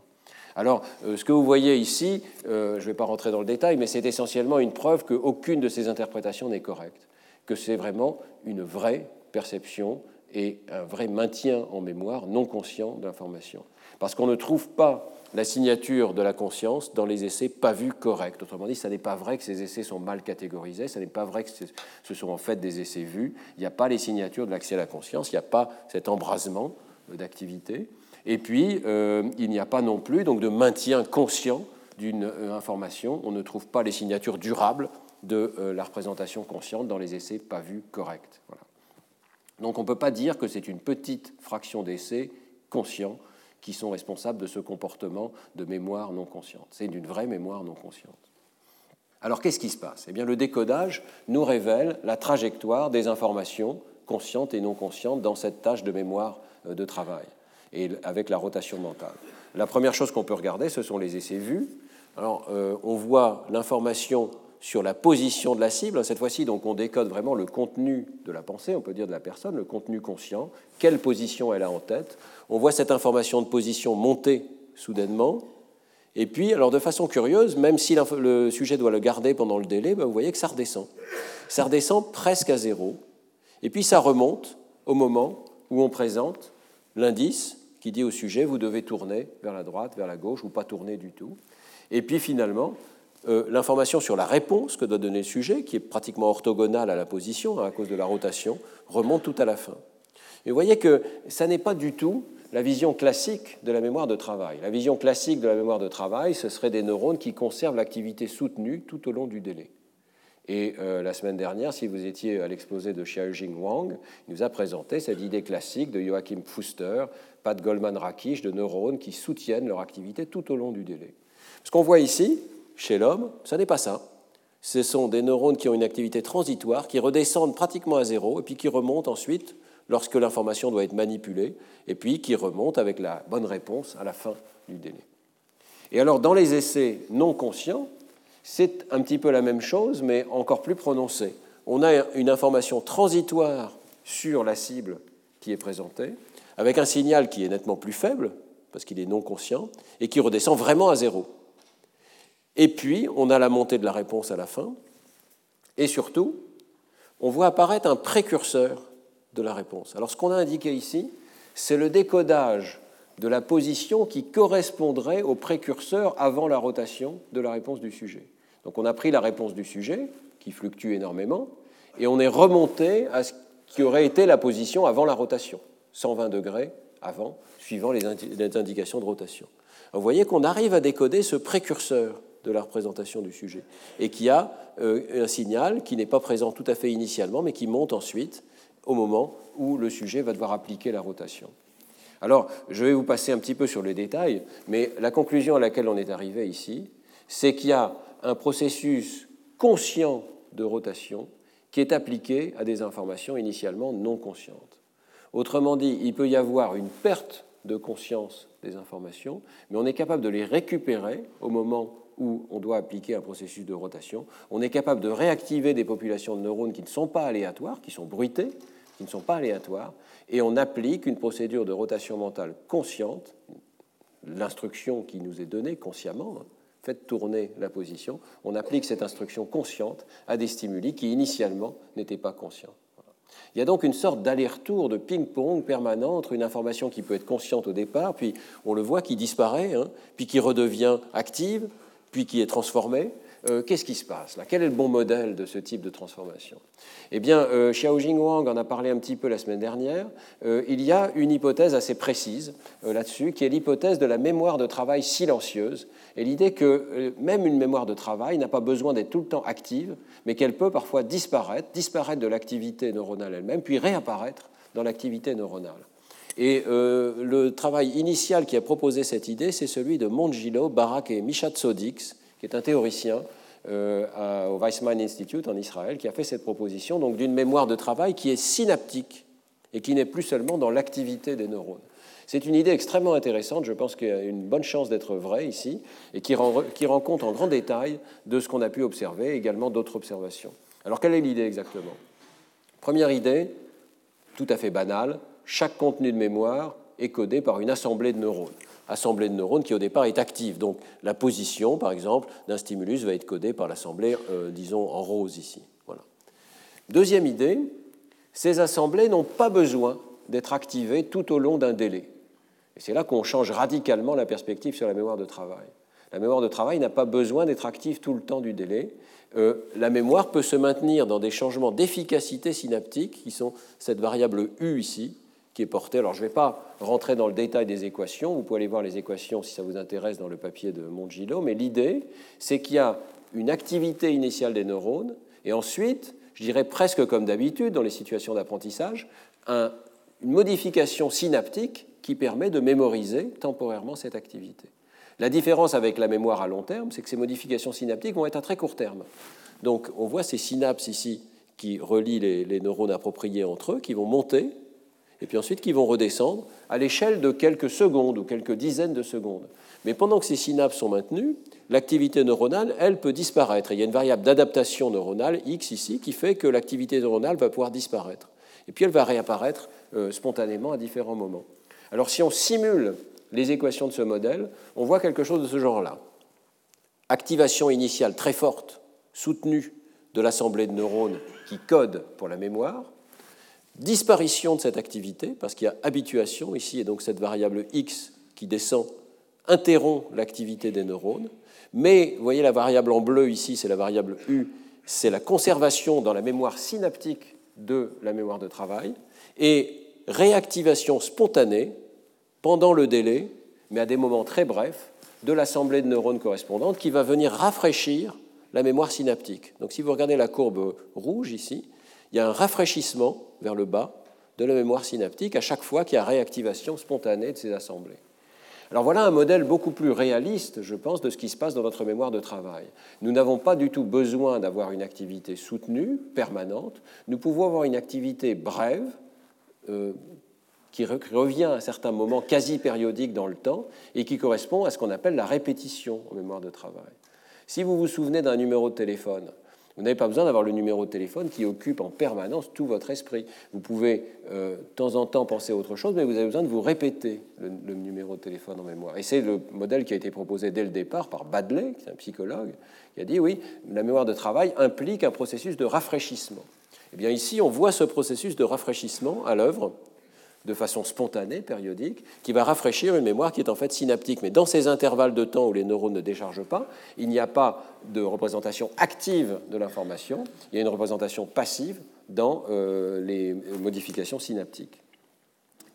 Alors, euh, ce que vous voyez ici, euh, je ne vais pas rentrer dans le détail, mais c'est essentiellement une preuve qu'aucune de ces interprétations n'est correcte, que c'est vraiment une vraie perception et un vrai maintien en mémoire non conscient d'information. Parce qu'on ne trouve pas la signature de la conscience dans les essais pas vus corrects. Autrement dit, ce n'est pas vrai que ces essais sont mal catégorisés, ce n'est pas vrai que ce sont en fait des essais vus. Il n'y a pas les signatures de l'accès à la conscience, il n'y a pas cet embrasement d'activité. Et puis, euh, il n'y a pas non plus donc, de maintien conscient d'une euh, information. On ne trouve pas les signatures durables de euh, la représentation consciente dans les essais pas vus corrects. Donc on ne peut pas dire que c'est une petite fraction d'essais conscients qui sont responsables de ce comportement de mémoire non consciente. C'est une vraie mémoire non consciente. Alors qu'est-ce qui se passe? Eh bien le décodage nous révèle la trajectoire des informations conscientes et non conscientes dans cette tâche de mémoire de travail et avec la rotation mentale. La première chose qu'on peut regarder, ce sont les essais vus. Alors, euh, on voit l'information sur la position de la cible. Cette fois-ci, donc, on décode vraiment le contenu de la pensée, on peut dire de la personne, le contenu conscient, quelle position elle a en tête. On voit cette information de position monter soudainement. Et puis, alors de façon curieuse, même si le sujet doit le garder pendant le délai, ben, vous voyez que ça redescend. Ça redescend presque à zéro. Et puis ça remonte au moment où on présente l'indice qui dit au sujet, vous devez tourner vers la droite, vers la gauche, ou pas tourner du tout. Et puis finalement, euh, l'information sur la réponse que doit donner le sujet, qui est pratiquement orthogonale à la position hein, à cause de la rotation, remonte tout à la fin. Vous voyez que ça n'est pas du tout la vision classique de la mémoire de travail. La vision classique de la mémoire de travail, ce serait des neurones qui conservent l'activité soutenue tout au long du délai. Et euh, la semaine dernière, si vous étiez à l'exposé de Xiaojing Wang, il nous a présenté cette idée classique de Joachim Pfuster, Pat Goldman-Rakic, de neurones qui soutiennent leur activité tout au long du délai. Ce qu'on voit ici, chez l'homme, ce n'est pas ça. Ce sont des neurones qui ont une activité transitoire, qui redescendent pratiquement à zéro, et puis qui remontent ensuite lorsque l'information doit être manipulée, et puis qui remontent avec la bonne réponse à la fin du délai. Et alors, dans les essais non conscients, c'est un petit peu la même chose, mais encore plus prononcée. On a une information transitoire sur la cible qui est présentée, avec un signal qui est nettement plus faible, parce qu'il est non conscient, et qui redescend vraiment à zéro. Et puis, on a la montée de la réponse à la fin, et surtout, on voit apparaître un précurseur de la réponse. Alors, ce qu'on a indiqué ici, c'est le décodage de la position qui correspondrait au précurseur avant la rotation de la réponse du sujet. Donc on a pris la réponse du sujet, qui fluctue énormément, et on est remonté à ce qui aurait été la position avant la rotation, 120 degrés avant, suivant les, indications de rotation. vous voyez qu'on arrive à décoder ce précurseur de la représentation du sujet, et qui a euh, un signal qui n'est pas présent tout à fait initialement, mais qui monte ensuite au moment où le sujet va devoir appliquer la rotation. Alors, je vais vous passer un petit peu sur les détails, mais la conclusion à laquelle on est arrivé ici, c'est qu'il y a un processus conscient de rotation qui est appliqué à des informations initialement non conscientes. Autrement dit, il peut y avoir une perte de conscience des informations, mais on est capable de les récupérer au moment où on doit appliquer un processus de rotation. On est capable de réactiver des populations de neurones qui ne sont pas aléatoires, qui sont bruitées, qui ne sont pas aléatoires, et on applique une procédure de rotation mentale consciente, l'instruction qui nous est donnée consciemment, hein, faites tourner la position, on applique cette instruction consciente à des stimuli qui initialement n'étaient pas conscients. Il y a donc une sorte d'aller-retour de ping-pong permanent entre une information qui peut être consciente au départ, puis on le voit qui disparaît, hein, puis qui redevient active, puis qui est transformée, euh, qu'est-ce qui se passe là? Quel est le bon modèle de ce type de transformation? Eh bien, euh, Xiaojing Wang en a parlé un petit peu la semaine dernière. Euh, il y a une hypothèse assez précise là-dessus, qui est l'hypothèse de la mémoire de travail silencieuse, et l'idée que même une mémoire de travail n'a pas besoin d'être tout le temps active, mais qu'elle peut parfois disparaître, disparaître de l'activité neuronale elle-même, puis réapparaître dans l'activité neuronale. Et le travail initial qui a proposé cette idée, c'est celui de Mongilo, Barak et Misha Tsodix, qui est un théoricien euh, au Weizmann Institute en Israël, qui a fait cette proposition donc d'une mémoire de travail qui est synaptique et qui n'est plus seulement dans l'activité des neurones. C'est une idée extrêmement intéressante, je pense qu'il y a une bonne chance d'être vraie ici, et qui rend, qui rend compte en grand détail de ce qu'on a pu observer, également d'autres observations. Alors quelle est l'idée exactement? Première idée, tout à fait banale, chaque contenu de mémoire est codé par une assemblée de neurones assemblée de neurones qui au départ est active. Donc la position, par exemple, d'un stimulus va être codée par l'assemblée, euh, disons, en rose ici. Voilà. Deuxième idée, ces assemblées n'ont pas besoin d'être activées tout au long d'un délai. Et c'est là qu'on change radicalement la perspective sur la mémoire de travail. La mémoire de travail n'a pas besoin d'être active tout le temps du délai. Euh, la mémoire peut se maintenir dans des changements d'efficacité synaptique, qui sont cette variable U ici, qui est porté. Alors je ne vais pas rentrer dans le détail des équations, vous pouvez aller voir les équations si ça vous intéresse dans le papier de Mongilo, mais l'idée, c'est qu'il y a une activité initiale des neurones, et ensuite, je dirais presque comme d'habitude dans les situations d'apprentissage, une modification synaptique qui permet de mémoriser temporairement cette activité. La différence avec la mémoire à long terme, c'est que ces modifications synaptiques vont être à très court terme. Donc on voit ces synapses ici qui relient les, les neurones appropriés entre eux, qui vont monter et puis ensuite qui vont redescendre à l'échelle de quelques secondes ou quelques dizaines de secondes. Mais pendant que ces synapses sont maintenues, l'activité neuronale, elle, peut disparaître. il y a une variable d'adaptation neuronale, X ici, qui fait que l'activité neuronale va pouvoir disparaître. Et puis elle va réapparaître euh, spontanément à différents moments. Alors si on simule les équations de ce modèle, on voit quelque chose de ce genre-là. Activation initiale très forte, soutenue de l'assemblée de neurones qui code pour la mémoire, disparition de cette activité, parce qu'il y a habituation ici, et donc cette variable x qui descend interrompt l'activité des neurones. Mais vous voyez la variable en bleu ici, c'est la variable u, c'est la conservation dans la mémoire synaptique de la mémoire de travail, et réactivation spontanée pendant le délai, mais à des moments très brefs, de l'assemblée de neurones correspondantes qui va venir rafraîchir la mémoire synaptique. Donc si vous regardez la courbe rouge ici, il y a un rafraîchissement vers le bas de la mémoire synaptique à chaque fois qu'il y a réactivation spontanée de ces assemblées. Alors voilà un modèle beaucoup plus réaliste, je pense, de ce qui se passe dans notre mémoire de travail. Nous n'avons pas du tout besoin d'avoir une activité soutenue, permanente. Nous pouvons avoir une activité brève, euh, qui revient à certains moments quasi périodiques dans le temps et qui correspond à ce qu'on appelle la répétition en mémoire de travail. Si vous vous souvenez d'un numéro de téléphone, vous n'avez pas besoin d'avoir le numéro de téléphone qui occupe en permanence tout votre esprit. Vous pouvez euh, de temps en temps penser à autre chose, mais vous avez besoin de vous répéter le, numéro de téléphone en mémoire. Et c'est le modèle qui a été proposé dès le départ par Badley, qui est un psychologue, qui a dit oui, la mémoire de travail implique un processus de rafraîchissement. Eh bien ici, on voit ce processus de rafraîchissement à l'œuvre de façon spontanée, périodique, qui va rafraîchir une mémoire qui est en fait synaptique. Mais dans ces intervalles de temps où les neurones ne déchargent pas, il n'y a pas de représentation active de l'information, il y a une représentation passive dans euh, les modifications synaptiques.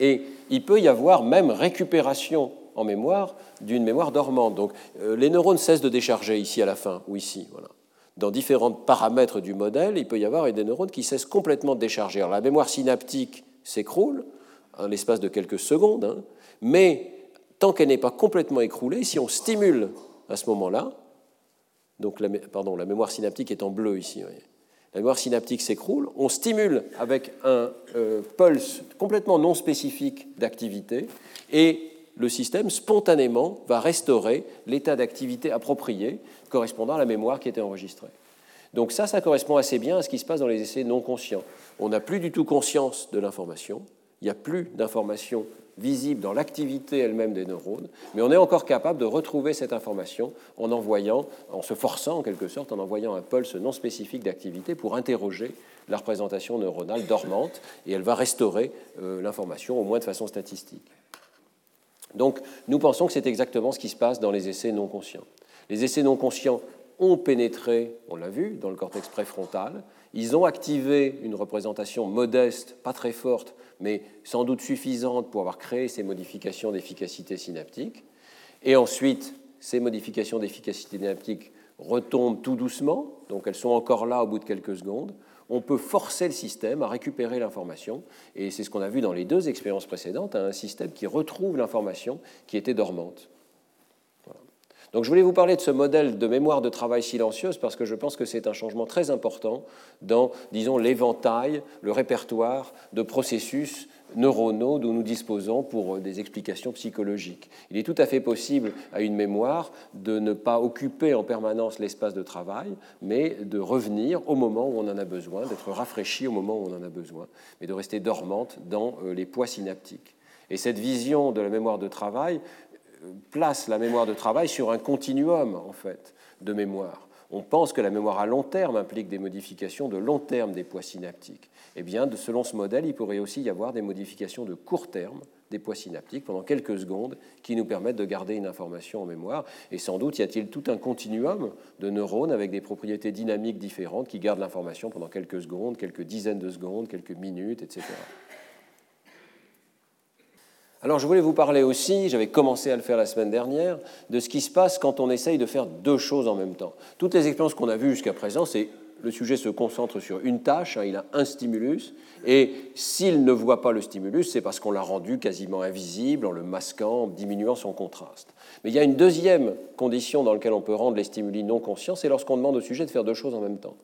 Et il peut y avoir même récupération en mémoire d'une mémoire dormante. Donc euh, les neurones cessent de décharger ici à la fin, ou ici. Voilà dans différents paramètres du modèle, il peut y avoir des neurones qui cessent complètement de décharger. Alors, la mémoire synaptique s'écroule l'espace de quelques secondes, hein, mais tant qu'elle n'est pas complètement écroulée, si on stimule à ce moment-là, donc la, pardon, la mémoire synaptique est en bleu ici, la mémoire synaptique s'écroule, on stimule avec un euh, pulse complètement non spécifique d'activité, et le système spontanément va restaurer l'état d'activité approprié correspondant à la mémoire qui était enregistrée. Donc ça, ça correspond assez bien à ce qui se passe dans les essais non conscients. On n'a plus du tout conscience de l'information, il n'y a plus d'information visible dans l'activité elle-même des neurones, mais on est encore capable de retrouver cette information en envoyant, en se forçant en quelque sorte, en envoyant un pulse non spécifique d'activité pour interroger la représentation neuronale dormante, et elle va restaurer euh, l'information, au moins de façon statistique. Donc nous pensons que c'est exactement ce qui se passe dans les essais non conscients. Les essais non conscients ont pénétré, on l'a vu, dans le cortex préfrontal. Ils ont activé une représentation modeste, pas très forte, mais sans doute suffisante pour avoir créé ces modifications d'efficacité synaptique. Et ensuite, ces modifications d'efficacité synaptique retombent tout doucement, donc elles sont encore là au bout de quelques secondes on peut forcer le système à récupérer l'information. Et c'est ce qu'on a vu dans les deux expériences précédentes, un système qui retrouve l'information qui était dormante. Donc je voulais vous parler de ce modèle de mémoire de travail silencieuse parce que je pense que c'est un changement très important dans, disons, l'éventail, le répertoire de processus neuronaux dont nous disposons pour des explications psychologiques. Il est tout à fait possible à une mémoire de ne pas occuper en permanence l'espace de travail, mais de revenir au moment où on en a besoin, d'être rafraîchi au moment où on en a besoin, mais de rester dormante dans euh, les poids synaptiques. Et cette vision de la mémoire de travail euh, place la mémoire de travail sur un continuum, en fait, de mémoire. On pense que la mémoire à long terme implique des modifications de long terme des poids synaptiques eh bien, selon ce modèle, il pourrait aussi y avoir des modifications de court terme des poids synaptiques pendant quelques secondes qui nous permettent de garder une information en mémoire. Et sans doute y a-t-il tout un continuum de neurones avec des propriétés dynamiques différentes qui gardent l'information pendant quelques secondes, quelques dizaines de secondes, quelques minutes, etc. Alors je voulais vous parler aussi, j'avais commencé à le faire la semaine dernière, de ce qui se passe quand on essaye de faire deux choses en même temps. Toutes les expériences qu'on a vues jusqu'à présent, c'est le sujet se concentre sur une tâche, hein, il a un stimulus, et s'il ne voit pas le stimulus, c'est parce qu'on l'a rendu quasiment invisible en le masquant, en diminuant son contraste. Mais il y a une deuxième condition dans laquelle on peut rendre les stimuli non conscients, c'est lorsqu'on demande au sujet de faire deux choses en même temps.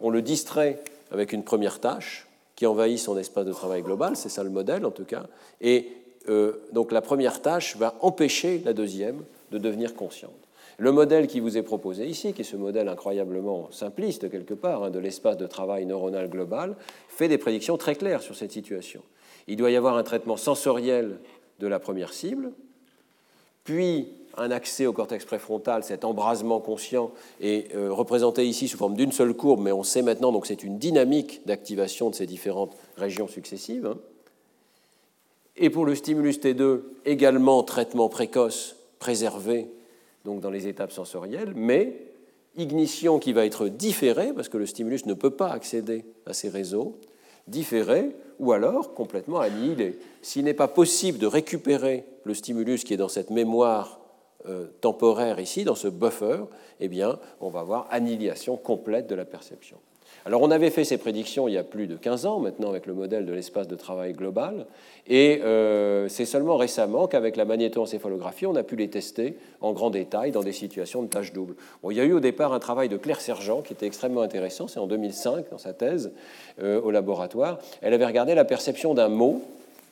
On le distrait avec une première tâche qui envahit son espace de travail global, c'est ça le modèle en tout cas, et donc la première tâche va empêcher la deuxième de devenir consciente. Le modèle qui vous est proposé ici, qui est ce modèle incroyablement simpliste quelque part hein, de l'espace de travail neuronal global, fait des prédictions très claires sur cette situation. Il doit y avoir un traitement sensoriel de la première cible, puis un accès au cortex préfrontal, cet embrasement conscient est euh, représenté ici sous forme d'une seule courbe, mais on sait maintenant donc c'est une dynamique d'activation de ces différentes régions successives. Hein. Et pour le stimulus T2, également traitement précoce préservé donc dans les étapes sensorielles, mais ignition qui va être différée, parce que le stimulus ne peut pas accéder à ces réseaux, différée ou alors complètement annihilée. S'il n'est pas possible de récupérer le stimulus qui est dans cette mémoire euh, temporaire ici, dans ce buffer, eh bien, on va avoir annihilation complète de la perception. Alors on avait fait ces prédictions il y a plus de 15 ans maintenant avec le modèle de l'espace de travail global, et euh, c'est seulement récemment qu'avec la magnétoencéphalographie, on a pu les tester en grand détail dans des situations de tâches doubles. il y a eu au départ un travail de Claire Sergent qui était extrêmement intéressant, c'est en 2005 dans sa thèse euh, au laboratoire. Elle avait regardé la perception d'un mot,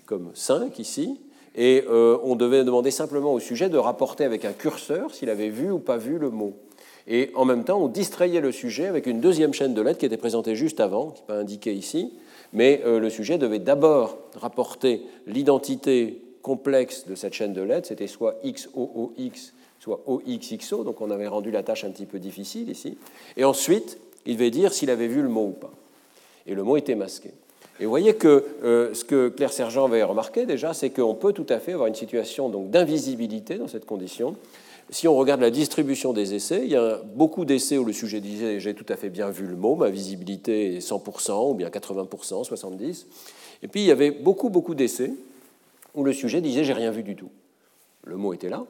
comme 5 ici, et euh, on devait demander simplement au sujet de rapporter avec un curseur s'il avait vu ou pas vu le mot. Et en même temps, on distrayait le sujet avec une deuxième chaîne de lettres qui était présentée juste avant, qui n'est pas indiquée ici, mais euh, le sujet devait d'abord rapporter l'identité complexe de cette chaîne de lettres, c'était soit XOOX, soit OXXO, donc on avait rendu la tâche un petit peu difficile ici, et ensuite, il devait dire s'il avait vu le mot ou pas. Et le mot était masqué. Et vous voyez que euh, ce que Claire Sergent avait remarqué déjà, c'est qu'on peut tout à fait avoir une situation d'invisibilité dans cette condition. Si on regarde la distribution des essais, il y a beaucoup d'essais où le sujet disait j'ai tout à fait bien vu le mot, ma visibilité est 100% ou bien 80%, 70%. Et puis il y avait beaucoup, beaucoup d'essais où le sujet disait j'ai rien vu du tout. Le mot était là,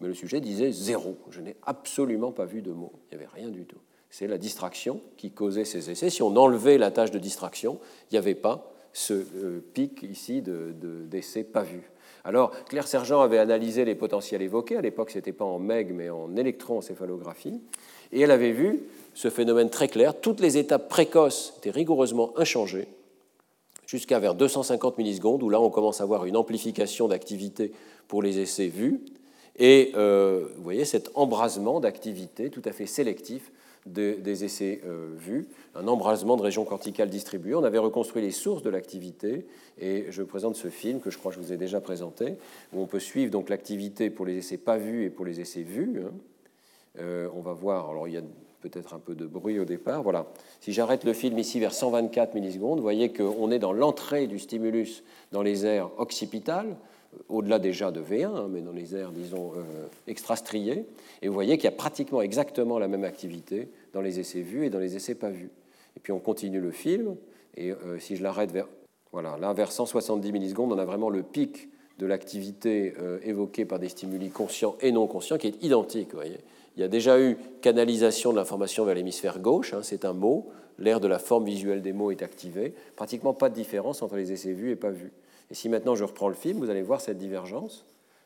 mais le sujet disait zéro. Je n'ai absolument pas vu de mot. Il n'y avait rien du tout. C'est la distraction qui causait ces essais. Si on enlevait la tâche de distraction, il n'y avait pas ce euh, pic ici d'essais de, pas vus. Alors, Claire Sergent avait analysé les potentiels évoqués. À l'époque, ce n'était pas en MEG, mais en électroencéphalographie. Et elle avait vu ce phénomène très clair. Toutes les étapes précoces étaient rigoureusement inchangées, jusqu'à vers 250 millisecondes, où là, on commence à avoir une amplification d'activité pour les essais vus. Et euh, vous voyez cet embrasement d'activité tout à fait sélectif des essais euh, vus, un embrasement de régions corticales distribuées. On avait reconstruit les sources de l'activité et je présente ce film que je crois que je vous ai déjà présenté, où on peut suivre donc l'activité pour les essais pas vus et pour les essais vus. Hein. Euh, on va voir, alors il y a peut-être un peu de bruit au départ. Voilà. Si j'arrête le film ici vers 124 millisecondes, vous voyez qu'on est dans l'entrée du stimulus dans les aires occipitales, au-delà déjà de V1, hein, mais dans les aires, disons, euh, extrastriées. Et vous voyez qu'il y a pratiquement exactement la même activité dans les essais vus et dans les essais pas vus. Et puis on continue le film, et euh, si je l'arrête vers, voilà, là, vers 170 millisecondes, on a vraiment le pic de l'activité euh, évoquée par des stimuli conscients et non conscients qui est identique. Vous voyez. Il y a déjà eu canalisation de l'information vers l'hémisphère gauche, hein, c'est un mot, l'aire de la forme visuelle des mots est activée, pratiquement pas de différence entre les essais vus et pas vus. Et si maintenant je reprends le film, vous allez voir cette divergence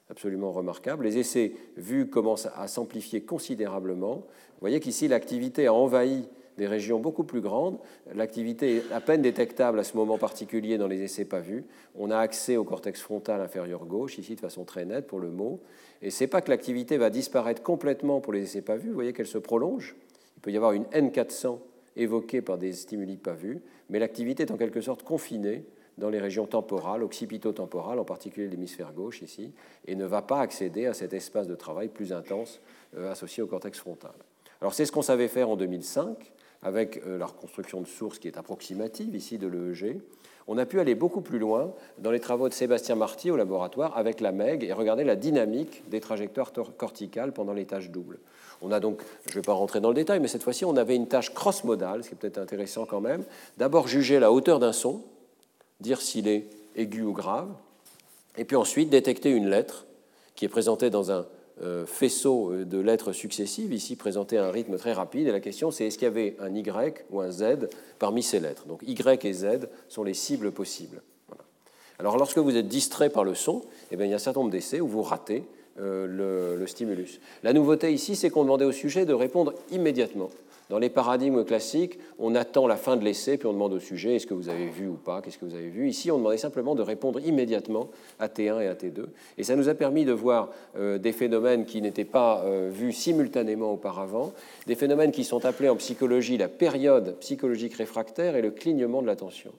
absolument remarquable. Les essais vus commencent à s'amplifier considérablement. Vous voyez qu'ici, l'activité a envahi des régions beaucoup plus grandes. L'activité est à peine détectable à ce moment particulier dans les essais pas vus. On a accès au cortex frontal inférieur gauche, ici de façon très nette pour le mot. Et ce n'est pas que l'activité va disparaître complètement pour les essais pas vus. Vous voyez qu'elle se prolonge. Il peut y avoir une N400 évoquée par des stimuli pas vus, mais l'activité est en quelque sorte confinée dans les régions temporales, occipito-temporales, en particulier l'hémisphère gauche ici, et ne va pas accéder à cet espace de travail plus intense euh, associé au cortex frontal. Alors c'est ce qu'on savait faire en 2005 avec euh, la reconstruction de sources qui est approximative ici de l'EEG. On a pu aller beaucoup plus loin dans les travaux de Sébastien Marty au laboratoire avec la MEG et regarder la dynamique des trajectoires corticales pendant les tâches doubles. On a donc, je ne vais pas rentrer dans le détail, mais cette fois-ci, on avait une tâche cross-modale, ce qui est peut-être intéressant quand même. D'abord, juger la hauteur d'un son, dire s'il est aigu ou grave, et puis ensuite détecter une lettre qui est présentée dans un euh, faisceau euh, de lettres successives, ici présentée à un rythme très rapide, et la question c'est est-ce qu'il y avait un Y ou un Z parmi ces lettres? Donc Y et Z sont les cibles possibles. Alors lorsque vous êtes distrait par le son, eh bien, il y a un certain nombre d'essais où vous ratez euh, le, stimulus. La nouveauté ici, c'est qu'on demandait au sujet de répondre immédiatement. Dans les paradigmes classiques, on attend la fin de l'essai, puis on demande au sujet est-ce que vous avez vu ou pas, qu'est-ce que vous avez vu. Ici, on demandait simplement de répondre immédiatement à T1 et à T2. Et ça nous a permis de voir euh, des phénomènes qui n'étaient pas euh, vus simultanément auparavant, des phénomènes qui sont appelés en psychologie la période psychologique réfractaire et le clignement de l'attention.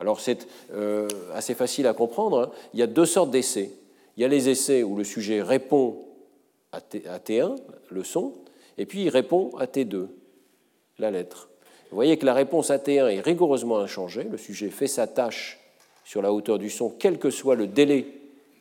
Alors c'est euh, assez facile à comprendre. Hein. Il y a deux sortes d'essais. Il y a les essais où le sujet répond à T1, le son, et puis il répond à T2 la lettre. Vous voyez que la réponse AT1 est rigoureusement inchangée. Le sujet fait sa tâche sur la hauteur du son, quel que soit le délai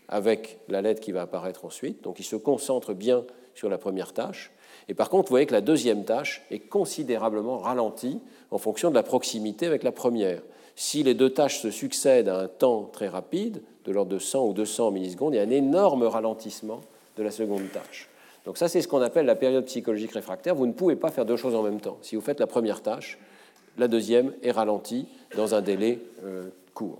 avec la lettre qui va apparaître ensuite. Donc il se concentre bien sur la première tâche. Et par contre, vous voyez que la deuxième tâche est considérablement ralentie en fonction de la proximité avec la première. Si les deux tâches se succèdent à un temps très rapide, de l'ordre de 100 ou 200 millisecondes, il y a un énorme ralentissement de la seconde tâche. Donc ça, c'est ce qu'on appelle la période psychologique réfractaire. Vous ne pouvez pas faire deux choses en même temps. Si vous faites la première tâche, la deuxième est ralentie dans un délai euh, court.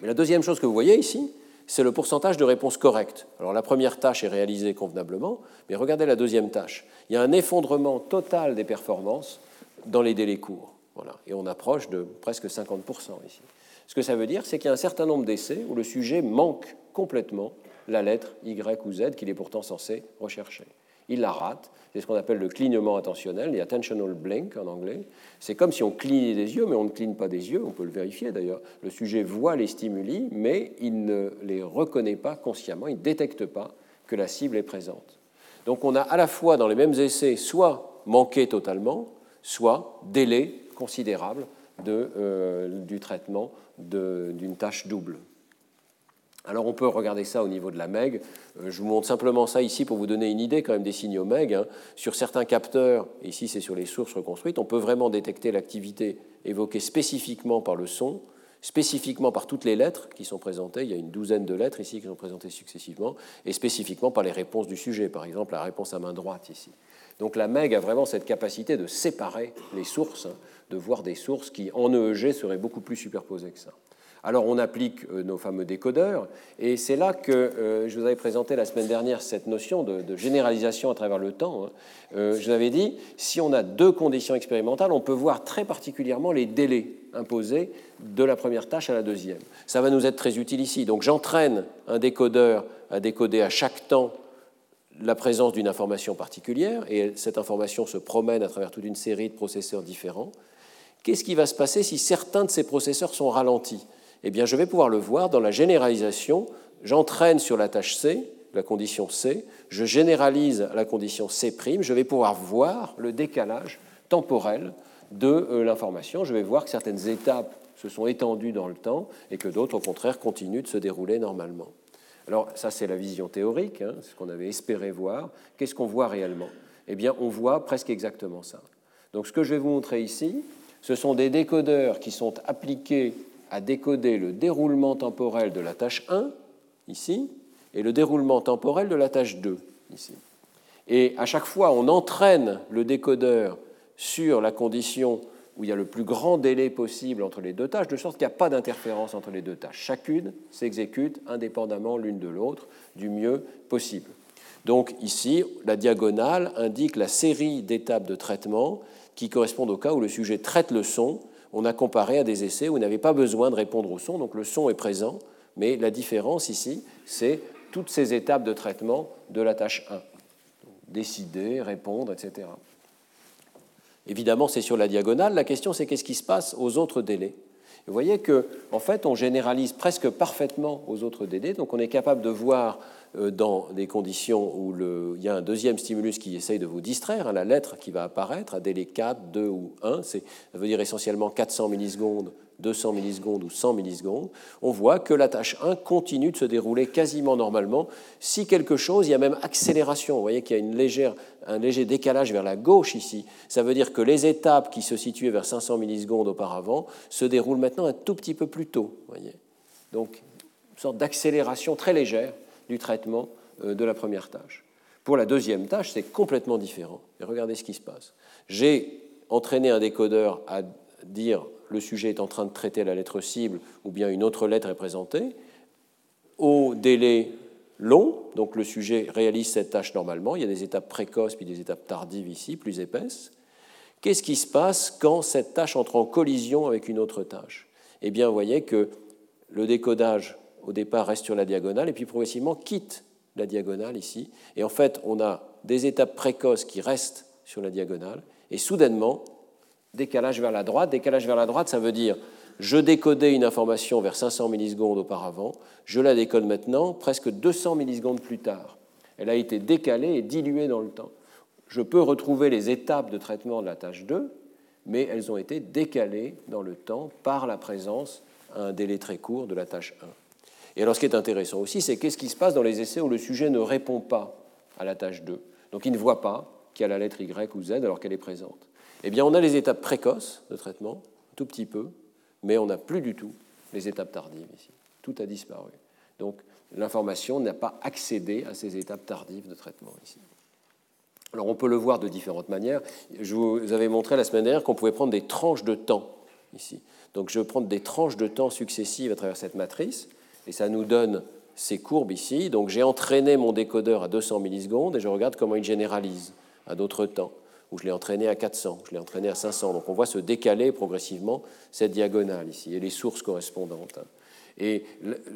Mais la deuxième chose que vous voyez ici, c'est le pourcentage de réponse correcte. Alors la première tâche est réalisée convenablement, mais regardez la deuxième tâche. Il y a un effondrement total des performances dans les délais courts. Voilà. Et on approche de presque 50% ici. Ce que ça veut dire, c'est qu'il y a un certain nombre d'essais où le sujet manque complètement la lettre Y ou Z qu'il est pourtant censé rechercher. Il la rate, c'est ce qu'on appelle le clignement attentionnel, the attentional blink en anglais. C'est comme si on clignait des yeux, mais on ne cligne pas des yeux, on peut le vérifier d'ailleurs. Le sujet voit les stimuli, mais il ne les reconnaît pas consciemment, il ne détecte pas que la cible est présente. Donc on a à la fois dans les mêmes essais soit manqué totalement, soit délai considérable du traitement d'une tâche double. Alors on peut regarder ça au niveau de la MEG. Euh, je vous montre simplement ça ici pour vous donner une idée quand même des signaux MEG. Hein. Sur certains capteurs, ici c'est sur les sources reconstruites, on peut vraiment détecter l'activité évoquée spécifiquement par le son, spécifiquement par toutes les lettres qui sont présentées. Il y a une douzaine de lettres ici qui sont présentées successivement, et spécifiquement par les réponses du sujet, par exemple la réponse à main droite ici. Donc la MEG a vraiment cette capacité de séparer les sources, hein, de voir des sources qui en EEG seraient beaucoup plus superposées que ça. Alors on applique euh, nos fameux décodeurs, et c'est là que euh, je vous avais présenté la semaine dernière cette notion de, généralisation à travers le temps. Hein. Euh, je vous avais dit, si on a deux conditions expérimentales, on peut voir très particulièrement les délais imposés de la première tâche à la deuxième. Ça va nous être très utile ici. Donc j'entraîne un décodeur à décoder à chaque temps la présence d'une information particulière, et cette information se promène à travers toute une série de processeurs différents. Qu'est-ce qui va se passer si certains de ces processeurs sont ralentis? Eh bien, je vais pouvoir le voir dans la généralisation. J'entraîne sur la tâche C, la condition C, je généralise la condition C', je vais pouvoir voir le décalage temporel de euh, l'information. Je vais voir que certaines étapes se sont étendues dans le temps et que d'autres, au contraire, continuent de se dérouler normalement. Alors, ça, c'est la vision théorique, hein, ce qu'on avait espéré voir. Qu'est-ce qu'on voit réellement? Eh bien, on voit presque exactement ça. Donc, ce que je vais vous montrer ici, ce sont des décodeurs qui sont appliqués à décoder le déroulement temporel de la tâche 1, ici, et le déroulement temporel de la tâche 2, ici. Et à chaque fois, on entraîne le décodeur sur la condition où il y a le plus grand délai possible entre les deux tâches, de sorte qu'il n'y a pas d'interférence entre les deux tâches. Chacune s'exécute indépendamment l'une de l'autre du mieux possible. Donc ici, la diagonale indique la série d'étapes de traitement qui correspondent au cas où le sujet traite le son on a comparé à des essais où il n'avait pas besoin de répondre au son, donc le son est présent, mais la différence ici, c'est toutes ces étapes de traitement de la tâche 1. Décider, répondre, etc. Évidemment, c'est sur la diagonale. La question, c'est qu'est-ce qui se passe aux autres délais? Vous voyez que, en fait, on généralise presque parfaitement aux autres délais, donc on est capable de voir dans des conditions où il y a un deuxième stimulus qui essaye de vous distraire, hein, la lettre qui va apparaître à délai 4, 2 ou 1, ça veut dire essentiellement 400 millisecondes, 200 millisecondes ou 100 millisecondes, on voit que la tâche 1 continue de se dérouler quasiment normalement. Si quelque chose, il y a même accélération, vous voyez qu'il y a une légère, un léger décalage vers la gauche ici, ça veut dire que les étapes qui se situaient vers 500 millisecondes auparavant se déroulent maintenant un tout petit peu plus tôt. Voyez Donc, une sorte d'accélération très légère du traitement euh, de la première tâche. Pour la deuxième tâche, c'est complètement différent. Et regardez ce qui se passe. J'ai entraîné un décodeur à dire le sujet est en train de traiter la lettre cible ou bien une autre lettre est présentée. Au délai long, donc le sujet réalise cette tâche normalement. Il y a des étapes précoces puis des étapes tardives ici, plus épaisses. Qu'est-ce qui se passe quand cette tâche entre en collision avec une autre tâche? Eh bien, vous voyez que le décodage au départ reste sur la diagonale et puis progressivement quitte la diagonale ici. Et en fait, on a des étapes précoces qui restent sur la diagonale et soudainement, décalage vers la droite. Décalage vers la droite, ça veut dire je décodais une information vers 500 millisecondes auparavant, je la décode maintenant presque 200 millisecondes plus tard. Elle a été décalée et diluée dans le temps. Je peux retrouver les étapes de traitement de la tâche 2, mais elles ont été décalées dans le temps par la présence à un délai très court de la tâche 1. Et alors ce qui est intéressant aussi, c'est qu'est-ce qui se passe dans les essais où le sujet ne répond pas à la tâche 2. Donc il ne voit pas qu'il y a la lettre Y ou Z alors qu'elle est présente. Eh bien on a les étapes précoces de traitement, tout petit peu, mais on n'a plus du tout les étapes tardives ici. Tout a disparu. Donc l'information n'a pas accédé à ces étapes tardives de traitement ici. Alors on peut le voir de différentes manières. Je vous avais montré la semaine dernière qu'on pouvait prendre des tranches de temps ici. Donc je vais prendre des tranches de temps successives à travers cette matrice et ça nous donne ces courbes ici. Donc j'ai entraîné mon décodeur à 200 millisecondes et je regarde comment il généralise à d'autres temps, où je l'ai entraîné à 400, je l'ai entraîné à 500. Donc on voit se décaler progressivement cette diagonale ici et les sources correspondantes. Et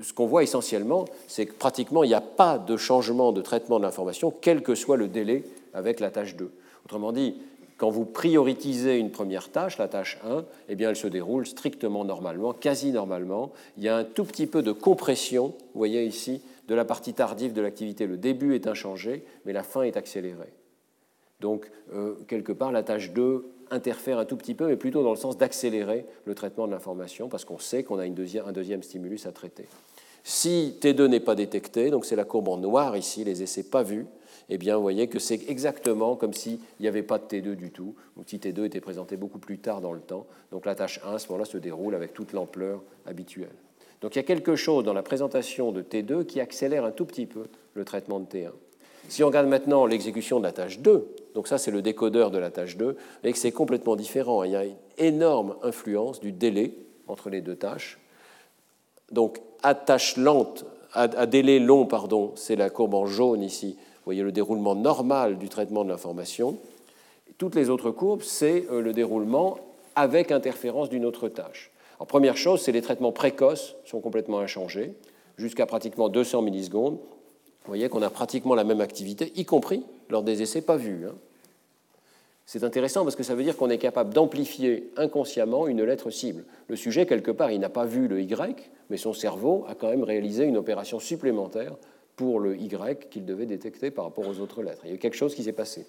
ce qu'on voit essentiellement, c'est que pratiquement il n'y a pas de changement de traitement de l'information, quel que soit le délai avec la tâche 2. Autrement dit, quand vous prioritisez une première tâche, la tâche 1, eh bien, elle se déroule strictement normalement, quasi normalement. Il y a un tout petit peu de compression, vous voyez ici, de la partie tardive de l'activité. Le début est inchangé, mais la fin est accélérée. Donc, euh, quelque part, la tâche 2 interfère un tout petit peu, mais plutôt dans le sens d'accélérer le traitement de l'information, parce qu'on sait qu'on a un deuxième stimulus à traiter. Si T2 n'est pas détecté, donc c'est la courbe en noir ici, les essais pas vus, eh bien, vous voyez que c'est exactement comme s'il n'y avait pas de T2 du tout, ou si T2 était présenté beaucoup plus tard dans le temps. Donc la tâche 1, à ce moment-là, se déroule avec toute l'ampleur habituelle. Donc il y a quelque chose dans la présentation de T2 qui accélère un tout petit peu le traitement de T1. Si on regarde maintenant l'exécution de la tâche 2, donc ça c'est le décodeur de la tâche 2, et que c'est complètement différent. Il y a une énorme influence du délai entre les deux tâches. Donc à lente, à, délai long, pardon, c'est la courbe en jaune ici. Voyez le déroulement normal du traitement de l'information. Toutes les autres courbes, c'est euh, le déroulement avec interférence d'une autre tâche. En première chose, c'est les traitements précoces sont complètement inchangés, jusqu'à pratiquement 200 millisecondes. Vous voyez qu'on a pratiquement la même activité, y compris lors des essais pas vus. Hein. C'est intéressant parce que ça veut dire qu'on est capable d'amplifier inconsciemment une lettre cible. Le sujet, quelque part, il n'a pas vu le Y, mais son cerveau a quand même réalisé une opération supplémentaire pour le Y qu'il devait détecter par rapport aux autres lettres. Il y a eu quelque chose qui s'est passé.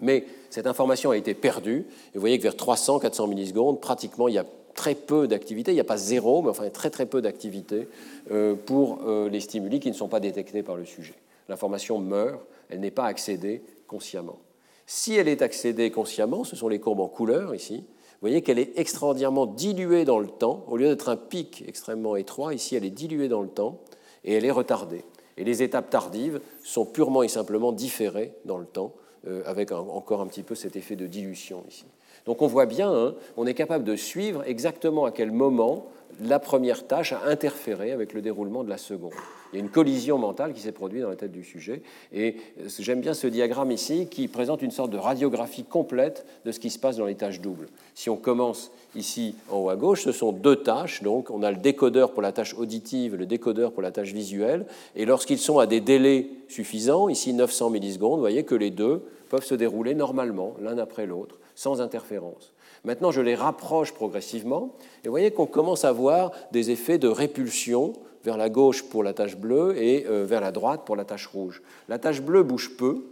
Mais cette information a été perdue, et vous voyez que vers 300-400 millisecondes, pratiquement, il y a très peu d'activité, il n'y a pas zéro, mais enfin très très peu d'activité euh, pour euh, les stimuli qui ne sont pas détectés par le sujet. L'information meurt, elle n'est pas accédée consciemment. Si elle est accédée consciemment, ce sont les courbes en couleur ici, vous voyez qu'elle est extraordinairement diluée dans le temps. Au lieu d'être un pic extrêmement étroit, ici elle est diluée dans le temps et elle est retardée. Et les étapes tardives sont purement et simplement différées dans le temps, euh, avec encore un petit peu cet effet de dilution ici. Donc on voit bien, hein, on est capable de suivre exactement à quel moment la première tâche a interféré avec le déroulement de la seconde. Il y a une collision mentale qui s'est produite dans la tête du sujet. Et j'aime bien ce diagramme ici qui présente une sorte de radiographie complète de ce qui se passe dans les tâches doubles. Si on commence ici en haut à gauche, ce sont deux tâches. Donc on a le décodeur pour la tâche auditive, le décodeur pour la tâche visuelle. Et lorsqu'ils sont à des délais suffisants, ici 900 millisecondes, vous voyez que les deux peuvent se dérouler normalement, l'un après l'autre sans interférence. Maintenant, je les rapproche progressivement, et vous voyez qu'on commence à voir des effets de répulsion vers la gauche pour la tache bleue et euh, vers la droite pour la tache rouge. La tache bleue bouge peu,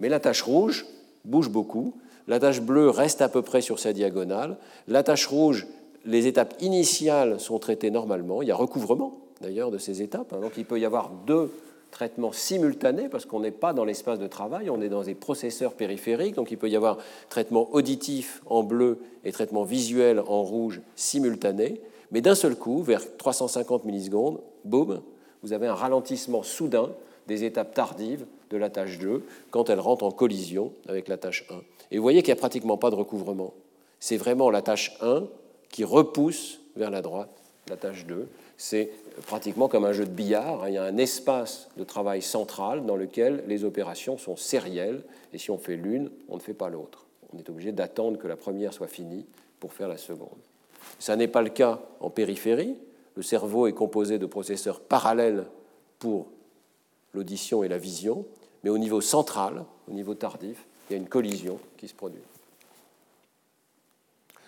mais la tache rouge bouge beaucoup. La tache bleue reste à peu près sur sa diagonale. La tache rouge, les étapes initiales sont traitées normalement. Il y a recouvrement d'ailleurs de ces étapes. Hein. Donc il peut y avoir deux traitement simultané, parce qu'on n'est pas dans l'espace de travail, on est dans des processeurs périphériques, donc il peut y avoir traitement auditif en bleu et traitement visuel en rouge simultané, mais d'un seul coup, vers 350 millisecondes, boum, vous avez un ralentissement soudain des étapes tardives de la tâche 2 quand elle rentre en collision avec la tâche 1. Et vous voyez qu'il n'y a pratiquement pas de recouvrement. C'est vraiment la tâche 1 qui repousse vers la droite la tâche 2. C'est pratiquement comme un jeu de billard. Hein. Il y a un espace de travail central dans lequel les opérations sont sérielles, et si on fait l'une, on ne fait pas l'autre. On est obligé d'attendre que la première soit finie pour faire la seconde. Ça n'est pas le cas en périphérie. Le cerveau est composé de processeurs parallèles pour l'audition et la vision, mais au niveau central, au niveau tardif, il y a une collision qui se produit.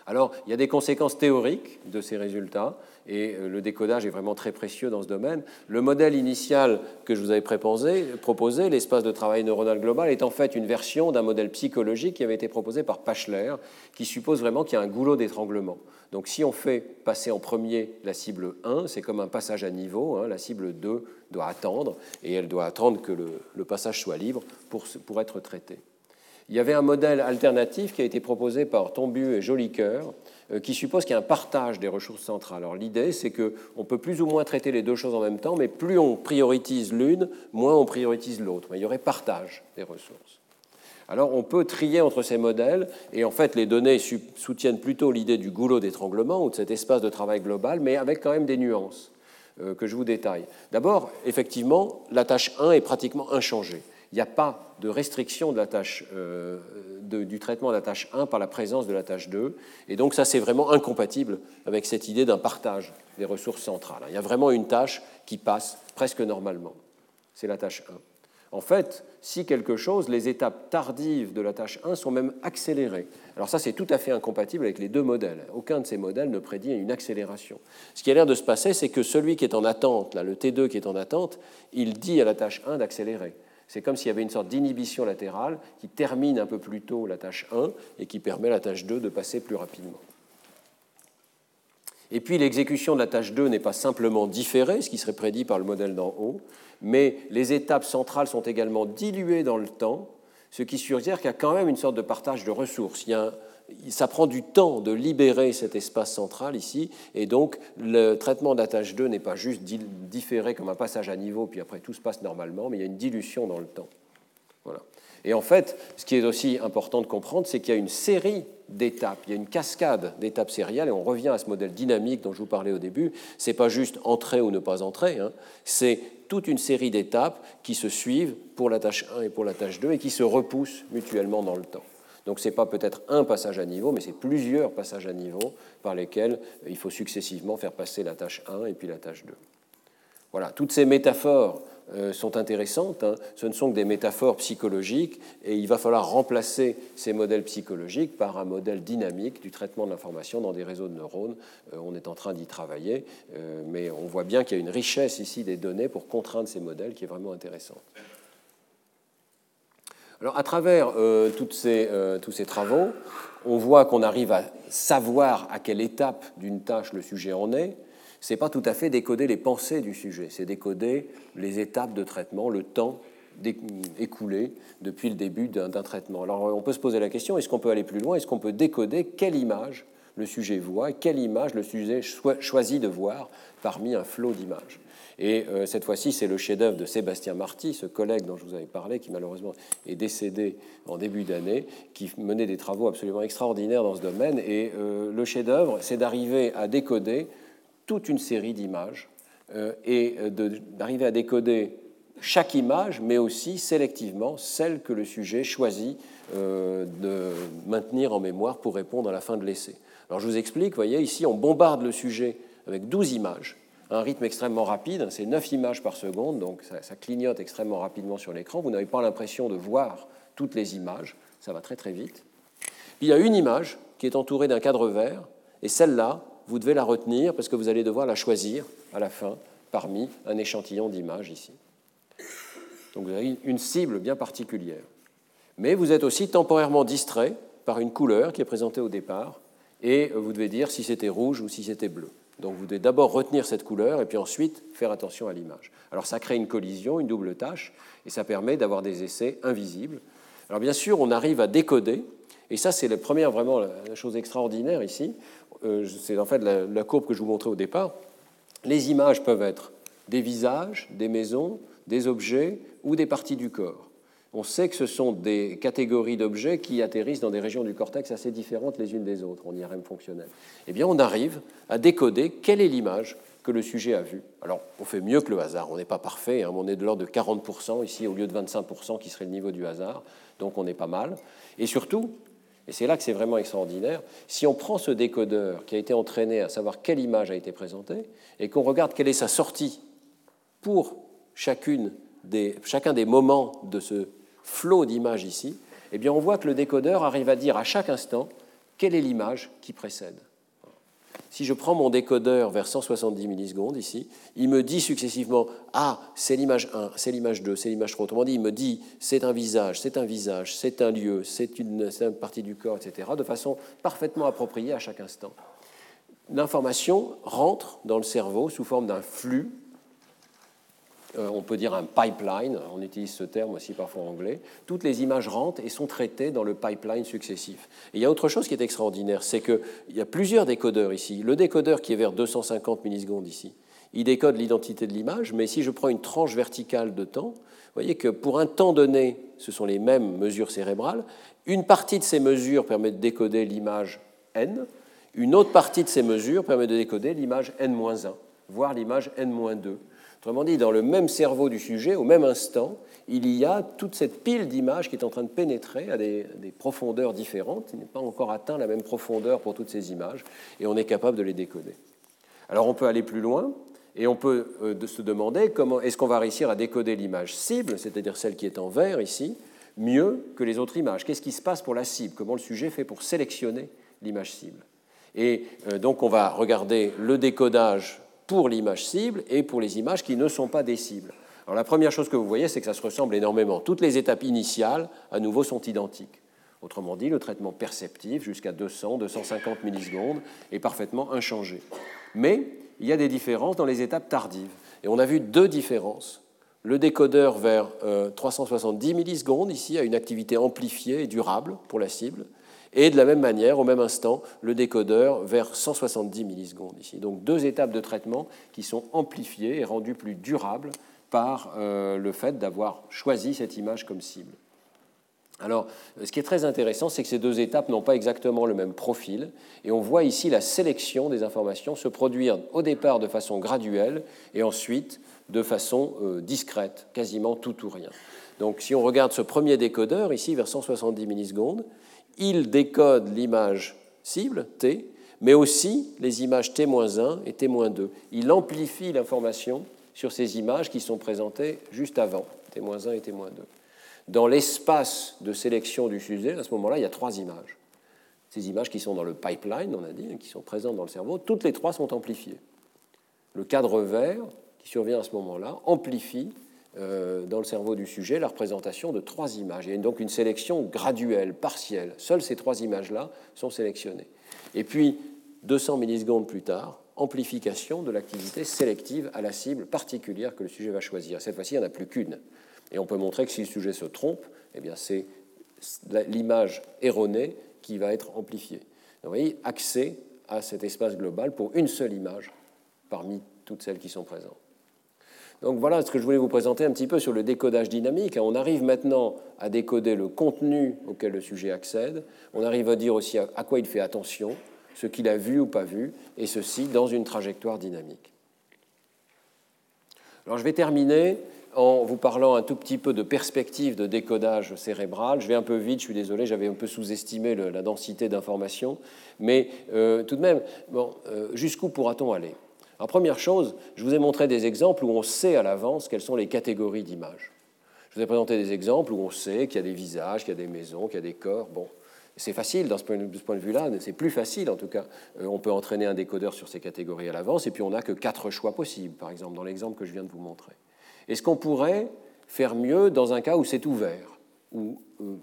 Alors, il y a des conséquences théoriques de ces résultats, et euh, le décodage est vraiment très précieux dans ce domaine. Le modèle initial que je vous avais proposé, l'espace de travail neuronal global, est en fait une version d'un modèle psychologique qui avait été proposé par Pachler, qui suppose vraiment qu'il y a un goulot d'étranglement. Donc si on fait passer en premier la cible 1, c'est comme un passage à niveau, hein. la cible 2 doit attendre, et elle doit attendre que le, passage soit libre pour être traité. Il y avait un modèle alternatif qui a été proposé par Tombu et Jolicoeur, euh, qui suppose qu'il y a un partage des ressources centrales. Alors l'idée, c'est qu'on peut plus ou moins traiter les deux choses en même temps, mais plus on priorise l'une, moins on priorise l'autre. Il y aurait partage des ressources. Alors on peut trier entre ces modèles, et en fait les données soutiennent plutôt l'idée du goulot d'étranglement ou de cet espace de travail global, mais avec quand même des nuances euh, que je vous détaille. D'abord, effectivement, la tâche 1 est pratiquement inchangée n'y a pas de restriction euh, du traitement de la tâche 1 par la présence de la tâche 2. Et donc ça, c'est vraiment incompatible avec cette idée d'un partage des ressources centrales. Il y a vraiment une tâche qui passe presque normalement. C'est la tâche 1. En fait, si quelque chose, les étapes tardives de la tâche 1 sont même accélérées. Alors ça, c'est tout à fait incompatible avec les deux modèles. Aucun de ces modèles ne prédit une accélération. Ce qui a l'air de se passer, c'est que celui qui est en attente, là, le T2 qui est en attente, il dit à la tâche 1 d'accélérer. C'est comme s'il y avait une sorte d'inhibition latérale qui termine un peu plus tôt la tâche 1 et qui permet à la tâche 2 de passer plus rapidement. Et puis l'exécution de la tâche 2 n'est pas simplement différée, ce qui serait prédit par le modèle d'en haut, mais les étapes centrales sont également diluées dans le temps, ce qui suggère qu'il y a quand même une sorte de partage de ressources. Ça prend du temps de libérer cet espace central ici, et donc le traitement tâche 2 n'est pas juste différé comme un passage à niveau, puis après tout se passe normalement, mais il y a une dilution dans le temps. Voilà. Et en fait, ce qui est aussi important de comprendre, c'est qu'il y a une série d'étapes, il y a une cascade d'étapes sérielles, et on revient à ce modèle dynamique dont je vous parlais au début. Ce n'est pas juste entrer ou ne pas entrer, hein. c'est toute une série d'étapes qui se suivent pour la tâche 1 et pour la tâche 2 et qui se repoussent mutuellement dans le temps. Donc ce n'est pas peut-être un passage à niveau, mais c'est plusieurs passages à niveau par lesquels il faut successivement faire passer la tâche 1 et puis la tâche 2. Voilà, toutes ces métaphores euh, sont intéressantes. Hein. Ce ne sont que des métaphores psychologiques et il va falloir remplacer ces modèles psychologiques par un modèle dynamique du traitement de l'information dans des réseaux de neurones. Euh, on est en train d'y travailler, euh, mais on voit bien qu'il y a une richesse ici des données pour contraindre ces modèles qui est vraiment intéressante. Alors, à travers toutes ces, tous ces travaux, on voit qu'on arrive à savoir à quelle étape d'une tâche le sujet en est, n'est pas tout à fait décoder les pensées du sujet, c'est décoder les étapes de traitement, le temps écoulé depuis le début d'un traitement. Alors on peut se poser la question, est-ce qu'on peut aller plus loin? Est-ce qu'on peut décoder quelle image le sujet voit quelle image le sujet choisit de voir parmi un flot d'images? Et euh, cette fois-ci, c'est le chef-d'œuvre de Sébastien Marty, ce collègue dont je vous avais parlé, qui malheureusement est décédé en début d'année, qui menait des travaux absolument extraordinaires dans ce domaine. Et euh, le chef-d'œuvre, c'est d'arriver à décoder toute une série d'images euh, et d'arriver à décoder chaque image, mais aussi sélectivement celle que le sujet choisit de maintenir en mémoire pour répondre à la fin de l'essai. Alors je vous explique, vous voyez, ici on bombarde le sujet avec 12 images, un rythme extrêmement rapide, c'est 9 images par seconde, donc ça, clignote extrêmement rapidement sur l'écran, vous n'avez pas l'impression de voir toutes les images, ça va très très vite. il y a une image qui est entourée d'un cadre vert, et celle-là, vous devez la retenir parce que vous allez devoir la choisir à la fin parmi un échantillon d'images ici. Donc vous avez une cible bien particulière. Mais vous êtes aussi temporairement distrait par une couleur qui est présentée au départ et vous devez dire si c'était rouge ou si c'était bleu. Donc vous devez d'abord retenir cette couleur et puis ensuite faire attention à l'image. Alors ça crée une collision, une double tâche, et ça permet d'avoir des essais invisibles. Alors bien sûr, on arrive à décoder, et ça c'est la première vraiment la chose extraordinaire ici. Euh, c'est en fait la, courbe que je vous montrais au départ, les images peuvent être des visages, des maisons, des objets ou des parties du corps. On sait que ce sont des catégories d'objets qui atterrissent dans des régions du cortex assez différentes les unes des autres en IRM fonctionnel. Eh bien, on arrive à décoder quelle est l'image que le sujet a vue. Alors, on fait mieux que le hasard. On n'est pas parfait. Hein. On est de l'ordre de 40% ici au lieu de 25% qui serait le niveau du hasard. Donc, on est pas mal. Et surtout, et c'est là que c'est vraiment extraordinaire. Si on prend ce décodeur qui a été entraîné à savoir quelle image a été présentée et qu'on regarde quelle est sa sortie pour chacune des, chacun des moments de ce flot d'images ici, eh bien on voit que le décodeur arrive à dire à chaque instant quelle est l'image qui précède. Si je prends mon décodeur vers 170 millisecondes ici, il me dit successivement Ah, c'est l'image 1, c'est l'image 2, c'est l'image 3. Autrement dit, il me dit c'est un visage, c'est un visage, c'est un lieu, c'est une, une, partie du corps, etc., de façon parfaitement appropriée à chaque instant. L'information rentre dans le cerveau sous forme d'un flux on peut dire un pipeline, on utilise ce terme aussi parfois en anglais, toutes les images rentrent et sont traitées dans le pipeline successif. Et il y a autre chose qui est extraordinaire, c'est qu'il y a plusieurs décodeurs ici. Le décodeur qui est vers 250 millisecondes ici, il décode l'identité de l'image, mais si je prends une tranche verticale de temps, vous voyez que pour un temps donné, ce sont les mêmes mesures cérébrales. Une partie de ces mesures permet de décoder l'image n, une autre partie de ces mesures permet de décoder l'image n-1, voire l'image n-2. Autrement dit, dans le même cerveau du sujet, au même instant, il y a toute cette pile d'images qui est en train de pénétrer à des, profondeurs différentes. Il n'est pas encore atteint la même profondeur pour toutes ces images, et on est capable de les décoder. Alors on peut aller plus loin, et on peut euh, se demander comment est-ce qu'on va réussir à décoder l'image cible, c'est-à-dire celle qui est en vert ici, mieux que les autres images? Qu'est-ce qui se passe pour la cible? Comment le sujet fait pour sélectionner l'image cible? Et euh, donc on va regarder le décodage pour l'image cible et pour les images qui ne sont pas des cibles. Alors la première chose que vous voyez, c'est que ça se ressemble énormément. Toutes les étapes initiales, à nouveau, sont identiques. Autrement dit, le traitement perceptif jusqu'à 200, 250 millisecondes est parfaitement inchangé. Mais il y a des différences dans les étapes tardives. Et on a vu deux différences. Le décodeur vers 370 euh, millisecondes, ici, a une activité amplifiée et durable pour la cible. Et de la même manière, au même instant, le décodeur vers 170 millisecondes ici. Donc deux étapes de traitement qui sont amplifiées et rendues plus durables par euh, le fait d'avoir choisi cette image comme cible. Alors, ce qui est très intéressant, c'est que ces deux étapes n'ont pas exactement le même profil, et on voit ici la sélection des informations se produire au départ de façon graduelle et ensuite de façon euh, discrète, quasiment tout ou rien. Donc, si on regarde ce premier décodeur, ici vers 170 millisecondes, il décode l'image cible, T, mais aussi les images T-1 et T-2. Il amplifie l'information sur ces images qui sont présentées juste avant, T-1 et T-2. Dans l'espace de sélection du sujet, à ce moment-là, il y a trois images. Ces images qui sont dans le pipeline, on a dit, qui sont présentes dans le cerveau, toutes les trois sont amplifiées. Le cadre vert, qui survient à ce moment-là, amplifie dans le cerveau du sujet la représentation de trois images. Il y a donc une sélection graduelle, partielle. Seules ces trois images-là sont sélectionnées. Et puis, 200 millisecondes plus tard, amplification de l'activité sélective à la cible particulière que le sujet va choisir. Cette fois-ci, il n'y en a plus qu'une. Et on peut montrer que si le sujet se trompe, eh bien c'est l'image erronée qui va être amplifiée. vous voyez, accès à cet espace global pour une seule image parmi toutes celles qui sont présentes. Donc voilà ce que je voulais vous présenter un petit peu sur le décodage dynamique. On arrive maintenant à décoder le contenu auquel le sujet accède. On arrive à dire aussi à quoi il fait attention, ce qu'il a vu ou pas vu, et ceci dans une trajectoire dynamique. Alors je vais terminer en vous parlant un tout petit peu de perspective de décodage cérébral. Je vais un peu vite, je suis désolé, j'avais un peu sous-estimé la densité d'informations, mais euh, tout de même, euh, jusqu'où pourra-t-on aller? En première chose, je vous ai montré des exemples où on sait à l'avance quelles sont les catégories d'images. Je vous ai présenté des exemples où on sait qu'il y a des visages, qu'il y a des maisons, qu'il y a des corps. Bon, c'est facile dans ce point de vue-là, c'est plus facile en tout cas. Euh, on peut entraîner un décodeur sur ces catégories à l'avance, et puis on n'a que quatre choix possibles, par exemple, dans l'exemple que je viens de vous montrer. Est-ce qu'on pourrait faire mieux dans un cas où c'est ouvert, où euh,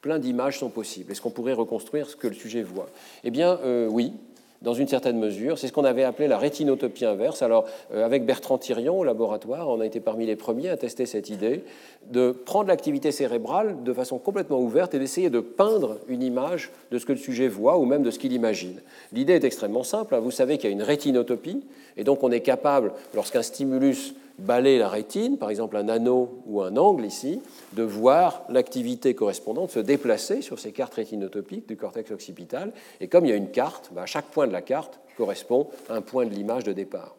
plein d'images sont possibles? Est-ce qu'on pourrait reconstruire ce que le sujet voit? Eh bien, euh, oui, dans une certaine mesure. C'est ce qu'on avait appelé la rétinotopie inverse. Alors, euh, avec Bertrand Thirion au laboratoire, on a été parmi les premiers à tester cette idée de prendre l'activité cérébrale de façon complètement ouverte et d'essayer de peindre une image de ce que le sujet voit ou même de ce qu'il imagine. L'idée est extrêmement simple. Hein. Vous savez qu'il y a une rétinotopie, et donc on est capable, lorsqu'un stimulus balayer la rétine, par exemple un anneau ou un angle ici, de voir l'activité correspondante se déplacer sur ces cartes rétinotopiques du cortex occipital. Et comme il y a une carte, bah, chaque point de la carte correspond à un point de l'image de départ.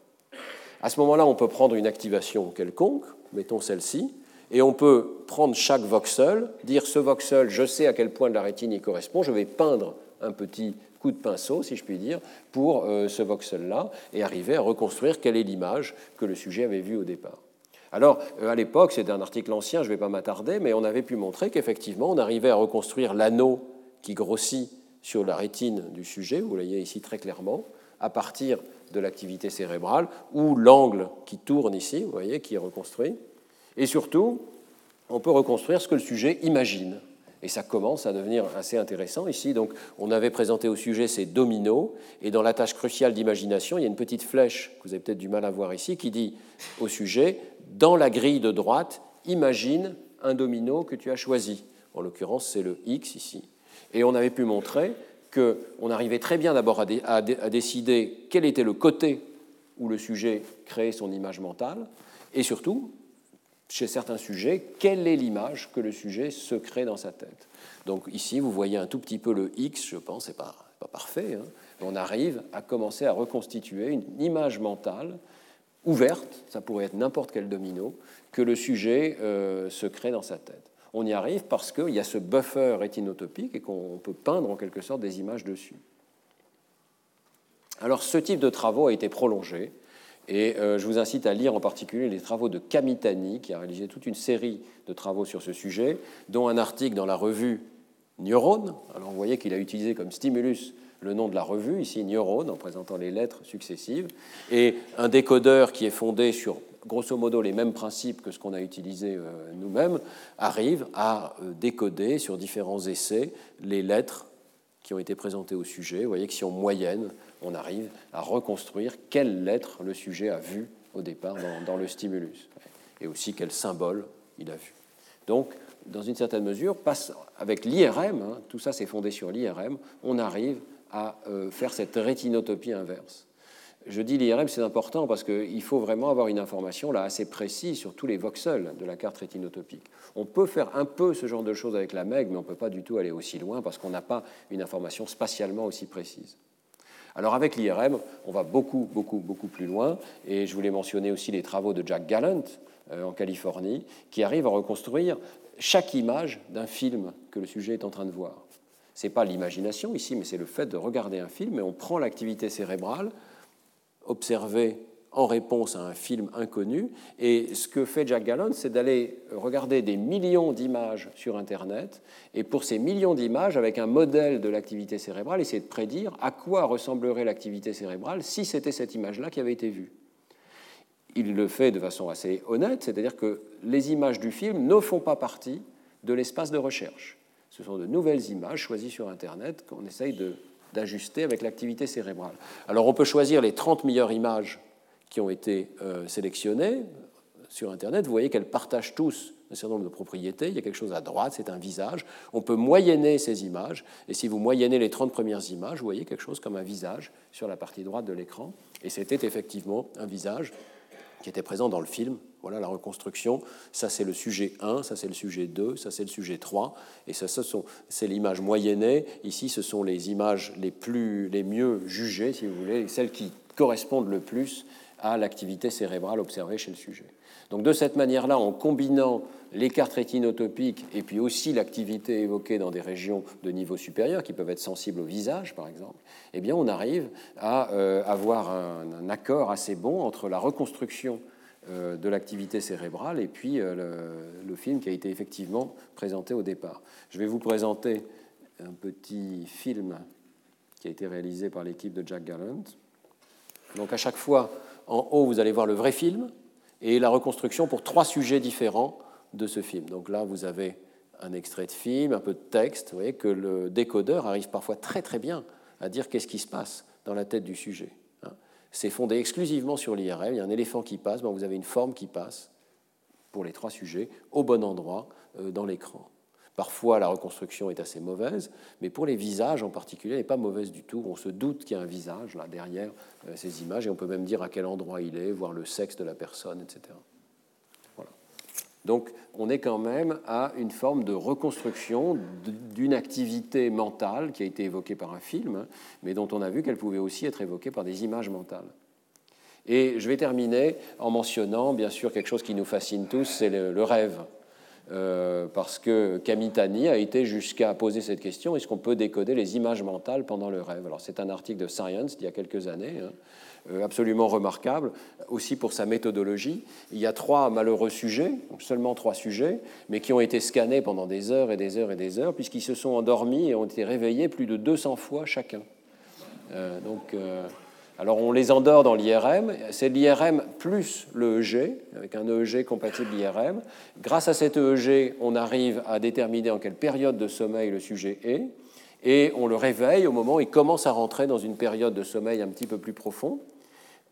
À ce moment-là, on peut prendre une activation quelconque, mettons celle-ci, et on peut prendre chaque voxel, dire ce voxel, je sais à quel point de la rétine il correspond, je vais peindre un petit coup de pinceau, si je puis dire, pour euh, ce voxel-là, et arriver à reconstruire quelle est l'image que le sujet avait vue au départ. Alors, euh, à l'époque, c'est un article ancien, je ne vais pas m'attarder, mais on avait pu montrer qu'effectivement, on arrivait à reconstruire l'anneau qui grossit sur la rétine du sujet, vous voyez ici très clairement, à partir de l'activité cérébrale, ou l'angle qui tourne ici, vous voyez, qui est reconstruit. Et surtout, on peut reconstruire ce que le sujet imagine. Et ça commence à devenir assez intéressant ici. Donc, on avait présenté au sujet ces dominos, et dans la tâche cruciale d'imagination, il y a une petite flèche que vous avez peut-être du mal à voir ici, qui dit au sujet, dans la grille de droite, imagine un domino que tu as choisi. En l'occurrence, c'est le X ici. Et on avait pu montrer qu'on arrivait très bien d'abord à, à, décider quel était le côté où le sujet créait son image mentale, et surtout, chez certains sujets, quelle est l'image que le sujet se crée dans sa tête? Donc ici, vous voyez un tout petit peu le X, je pense, c'est pas, pas parfait, hein. on arrive à commencer à reconstituer une image mentale ouverte, ça pourrait être n'importe quel domino, que le sujet euh, se crée dans sa tête. On y arrive parce qu'il y a ce buffer rétinotopique et qu'on peut peindre en quelque sorte des images dessus. Alors ce type de travaux a été prolongé et euh, je vous incite à lire en particulier les travaux de Kamitani, qui a réalisé toute une série de travaux sur ce sujet, dont un article dans la revue Neurone. Alors vous voyez qu'il a utilisé comme stimulus le nom de la revue, ici Neurone, en présentant les lettres successives, et un décodeur qui est fondé sur grosso modo les mêmes principes que ce qu'on a utilisé nous-mêmes, arrive à décoder sur différents essais les lettres qui ont été présentées au sujet. Vous voyez que si on moyenne, on arrive à reconstruire quelle lettre le sujet a vue au départ dans, le stimulus, et aussi quel symbole il a vu. Donc, dans une certaine mesure, avec l'IRM, hein, tout ça c'est fondé sur l'IRM, on arrive à euh, faire cette rétinotopie inverse. Je dis l'IRM, c'est important parce qu'il faut vraiment avoir une information là assez précise sur tous les voxels de la carte rétinotopique. On peut faire un peu ce genre de choses avec la MEG, mais on ne peut pas du tout aller aussi loin parce qu'on n'a pas une information spatialement aussi précise. Alors avec l'IRM, on va beaucoup, beaucoup, beaucoup plus loin, et je voulais mentionner aussi les travaux de Jack Gallant euh, en Californie, qui arrive à reconstruire chaque image d'un film que le sujet est en train de voir. Ce n'est pas l'imagination ici, mais c'est le fait de regarder un film, et on prend l'activité cérébrale observée en réponse à un film inconnu. Et ce que fait Jack Gallant, c'est d'aller regarder des millions d'images sur Internet, et pour ces millions d'images, avec un modèle de l'activité cérébrale, essayer de prédire à quoi ressemblerait l'activité cérébrale si c'était cette image-là qui avait été vue. Il le fait de façon assez honnête, c'est-à-dire que les images du film ne font pas partie de l'espace de recherche. Ce sont de nouvelles images choisies sur Internet qu'on essaye d'ajuster avec l'activité cérébrale. Alors on peut choisir les 30 meilleures images qui ont été euh, sélectionnés sur Internet, vous voyez qu'elles partagent tous un certain nombre de propriétés. Il y a quelque chose à droite, c'est un visage. On peut moyenner ces images. Et si vous moyennez les 30 premières images, vous voyez quelque chose comme un visage sur la partie droite de l'écran. Et c'était effectivement un visage qui était présent dans le film. Voilà la reconstruction. Ça, c'est le sujet 1, ça, c'est le sujet 2, ça, c'est le sujet 3. Et ça, sont, c'est l'image moyennée. Ici, ce sont les images les, plus, les mieux jugées, si vous voulez, celles qui correspondent le plus à l'activité cérébrale observée chez le sujet. Donc de cette manière-là, en combinant les cartes rétinotopiques et puis aussi l'activité évoquée dans des régions de niveau supérieur qui peuvent être sensibles au visage, par exemple, eh bien on arrive à euh, avoir un, accord assez bon entre la reconstruction euh, de l'activité cérébrale et puis euh, le, le, film qui a été effectivement présenté au départ. Je vais vous présenter un petit film qui a été réalisé par l'équipe de Jack Gallant. Donc à chaque fois, en haut, vous allez voir le vrai film et la reconstruction pour trois sujets différents de ce film. Donc là, vous avez un extrait de film, un peu de texte. Vous voyez que le décodeur arrive parfois très très bien à dire qu'est-ce qui se passe dans la tête du sujet. Hein. C'est fondé exclusivement sur l'IRM. Il y a un éléphant qui passe, vous avez une forme qui passe pour les trois sujets au bon endroit euh, dans l'écran. Parfois, la reconstruction est assez mauvaise, mais pour les visages en particulier, elle n'est pas mauvaise du tout. On se doute qu'il y a un visage là derrière euh, ces images, et on peut même dire à quel endroit il est, voir le sexe de la personne, etc. Donc, on est quand même à une forme de reconstruction d'une activité mentale qui a été évoquée par un film, mais dont on a vu qu'elle pouvait aussi être évoquée par des images mentales. Et je vais terminer en mentionnant, bien sûr, quelque chose qui nous fascine tous, c'est le rêve. Euh, parce que Kamitani a été jusqu'à poser cette question est-ce qu'on peut décoder les images mentales pendant le rêve? Alors, c'est un article de Science d'il y a quelques années, hein, euh, absolument remarquable, aussi pour sa méthodologie. Il y a trois malheureux sujets, seulement trois sujets, mais qui ont été scannés pendant des heures et des heures et des heures, puisqu'ils se sont endormis et ont été réveillés plus de 200 fois chacun. Euh, donc. Alors on les endort dans l'IRM, c'est l'IRM plus le EG, avec un EEG compatible IRM. Grâce à cet EEG, on arrive à déterminer en quelle période de sommeil le sujet est, et on le réveille au moment où il commence à rentrer dans une période de sommeil un petit peu plus profond.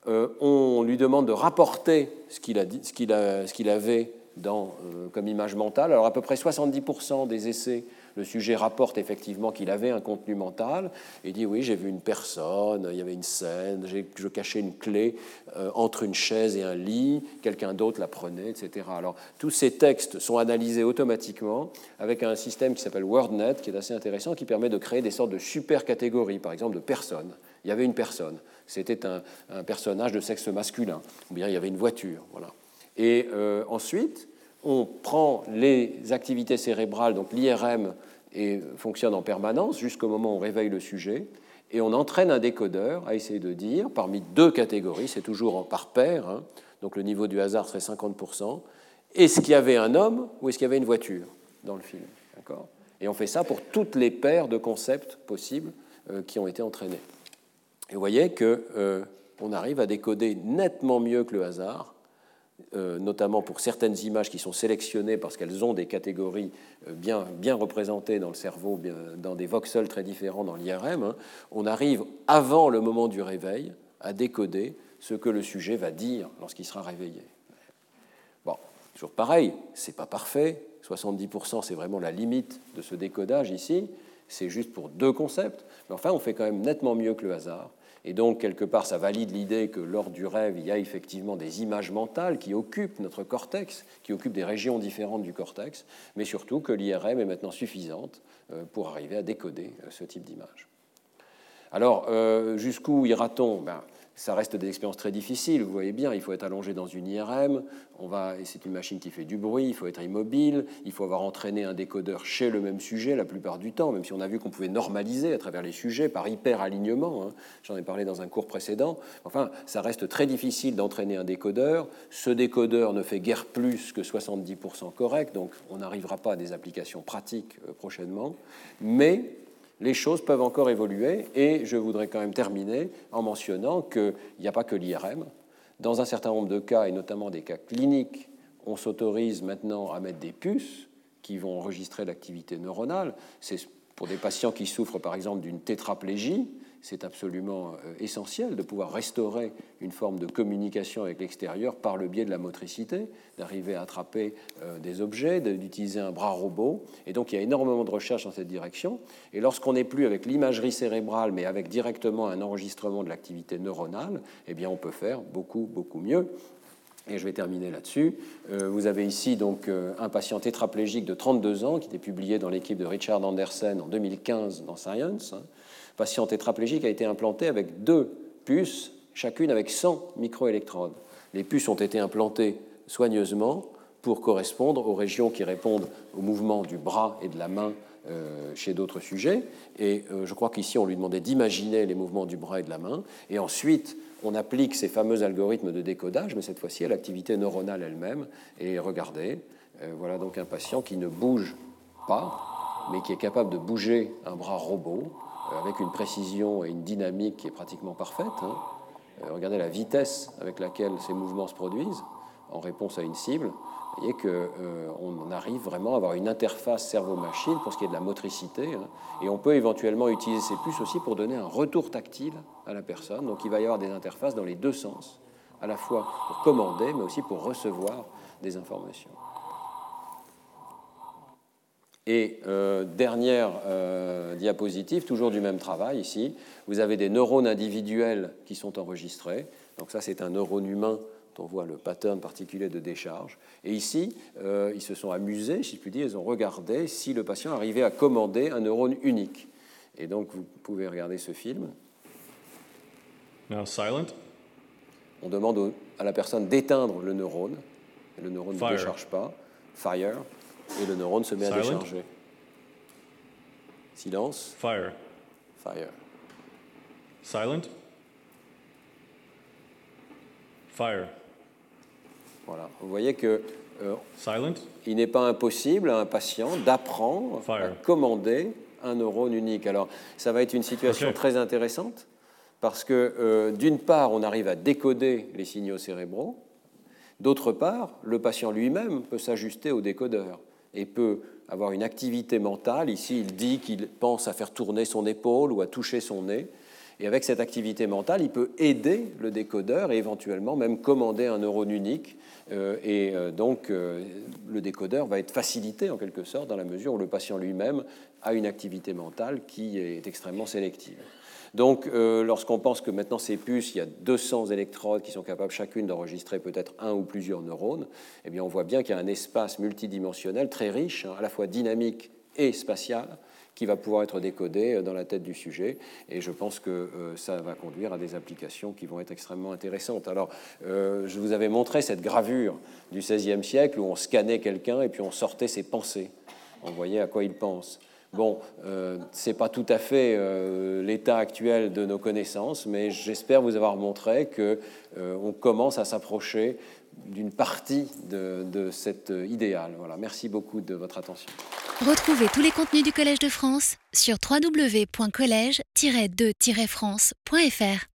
Euh, on lui demande de rapporter ce qu'il, avait euh, comme image mentale. Alors à peu près 70% des essais le sujet rapporte effectivement qu'il avait un contenu mental et dit oui, j'ai vu une personne, il y avait une scène, je cachais une clé euh, entre une chaise et un lit, quelqu'un d'autre la prenait, etc. Alors tous ces textes sont analysés automatiquement avec un système qui s'appelle WordNet, qui est assez intéressant, qui permet de créer des sortes de super catégories, par exemple de personnes. Il y avait une personne, c'était un, personnage de sexe masculin, ou bien il y avait une voiture, voilà. Et euh, ensuite, on prend les activités cérébrales, donc l'IRM fonctionne en permanence jusqu'au moment où on réveille le sujet, et on entraîne un décodeur à essayer de dire, parmi deux catégories, c'est toujours par paire, hein, donc le niveau du hasard serait 50%, est-ce qu'il y avait un homme ou est-ce qu'il y avait une voiture dans le film Et on fait ça pour toutes les paires de concepts possibles euh, qui ont été entraînés. Et vous voyez qu'on euh, arrive à décoder nettement mieux que le hasard notamment pour certaines images qui sont sélectionnées parce qu'elles ont des catégories euh, bien, bien représentées dans le cerveau, dans des voxels très différents dans l'IRM, hein, on arrive avant le moment du réveil à décoder ce que le sujet va dire lorsqu'il sera réveillé. Bon, toujours pareil, c'est pas parfait. 70% c'est vraiment la limite de ce décodage ici. C'est juste pour deux concepts, mais enfin on fait quand même nettement mieux que le hasard. Et donc, quelque part, ça valide l'idée que lors du rêve, il y a effectivement des images mentales qui occupent notre cortex, qui occupent des régions différentes du cortex, mais surtout que l'IRM est maintenant suffisante euh, pour arriver à décoder euh, ce type d'image. Alors, euh, jusqu'où ira-t-on? Ben, ça reste des expériences très difficiles. Vous voyez bien, il faut être allongé dans une IRM. On va, et c'est une machine qui fait du bruit. Il faut être immobile. Il faut avoir entraîné un décodeur chez le même sujet la plupart du temps, même si on a vu qu'on pouvait normaliser à travers les sujets par hyper-alignement. Hein. J'en ai parlé dans un cours précédent. Enfin, ça reste très difficile d'entraîner un décodeur. Ce décodeur ne fait guère plus que 70% correct, donc on n'arrivera pas à des applications pratiques euh, prochainement. Mais les choses peuvent encore évoluer et je voudrais quand même terminer en mentionnant qu'il n'y a pas que l'IRM. Dans un certain nombre de cas, et notamment des cas cliniques, on s'autorise maintenant à mettre des puces qui vont enregistrer l'activité neuronale. C'est pour des patients qui souffrent par exemple d'une tétraplégie, c'est absolument euh, essentiel de pouvoir restaurer une forme de communication avec l'extérieur par le biais de la motricité, d'arriver à attraper euh, des objets, d'utiliser un bras robot. Et donc il y a énormément de recherches dans cette direction. Et lorsqu'on n'est plus avec l'imagerie cérébrale, mais avec directement un enregistrement de l'activité neuronale, eh bien on peut faire beaucoup, beaucoup mieux. Et je vais terminer là-dessus. Euh, vous avez ici donc un patient tétraplégique de 32 ans qui était publié dans l'équipe de Richard Andersen en 2015 dans Science. Hein patient tétraplégique a été implanté avec deux puces, chacune avec 100 microélectrodes. Les puces ont été implantées soigneusement pour correspondre aux régions qui répondent au mouvement du bras et de la main euh, chez d'autres sujets. Et euh, je crois qu'ici, on lui demandait d'imaginer les mouvements du bras et de la main. Et ensuite, on applique ces fameux algorithmes de décodage, mais cette fois-ci à l'activité neuronale elle-même. Et regardez, euh, voilà donc un patient qui ne bouge pas, mais qui est capable de bouger un bras robot avec une précision et une dynamique qui est pratiquement parfaite. Hein. Euh, regardez la vitesse avec laquelle ces mouvements se produisent en réponse à une cible. Vous voyez qu'on euh, arrive vraiment à avoir une interface cerveau-machine pour ce qui est de la motricité. Hein. et on peut éventuellement utiliser ces puces aussi pour donner un retour tactile à la personne. Donc il va y avoir des interfaces dans les deux sens, à la fois pour commander, mais aussi pour recevoir des informations. Et euh, dernière euh, diapositive, toujours du même travail ici, vous avez des neurones individuels qui sont enregistrés. Donc ça, c'est un neurone humain dont on voit le pattern particulier de décharge. Et ici, euh, ils se sont amusés, si je puis dire, ils ont regardé si le patient arrivait à commander un neurone unique. Et donc, vous pouvez regarder ce film. Now silent. On demande à la personne d'éteindre le neurone. Et le neurone ne décharge pas. Fire et le neurone se met à décharger. Silence. Fire. Fire. Silent. Fire. Voilà. Vous voyez que euh, Silent. il n'est pas impossible à un patient d'apprendre à commander un neurone unique. Alors, ça va être une situation très intéressante parce que, euh, d'une part, on arrive à décoder les signaux cérébraux. D'autre part, le patient lui-même peut s'ajuster au décodeur et peut avoir une activité mentale. Ici, il dit qu'il pense à faire tourner son épaule ou à toucher son nez. Et avec cette activité mentale, il peut aider le décodeur et éventuellement même commander un neurone unique. Euh, et euh, donc, euh, le décodeur va être facilité en quelque sorte dans la mesure où le patient lui-même a une activité mentale qui est extrêmement sélective. Donc, euh, lorsqu'on pense que maintenant ces puces, il y a 200 électrodes qui sont capables chacune d'enregistrer peut-être un ou plusieurs neurones, eh bien, on voit bien qu'il y a un espace multidimensionnel très riche, hein, à la fois dynamique et spatial, qui va pouvoir être décodé euh, dans la tête du sujet. Et je pense que euh, ça va conduire à des applications qui vont être extrêmement intéressantes. Alors, je vous avais montré cette gravure du XVIe siècle où on scannait quelqu'un et puis on sortait ses pensées. On voyait à quoi il pense. Bon, euh, ce n'est pas tout à fait euh, l'état actuel de nos connaissances, mais j'espère vous avoir montré qu'on euh, commence à s'approcher d'une partie de, de cet idéal. Voilà, merci beaucoup de votre attention. Retrouvez tous les contenus du Collège de France sur www.colège-2-france.fr.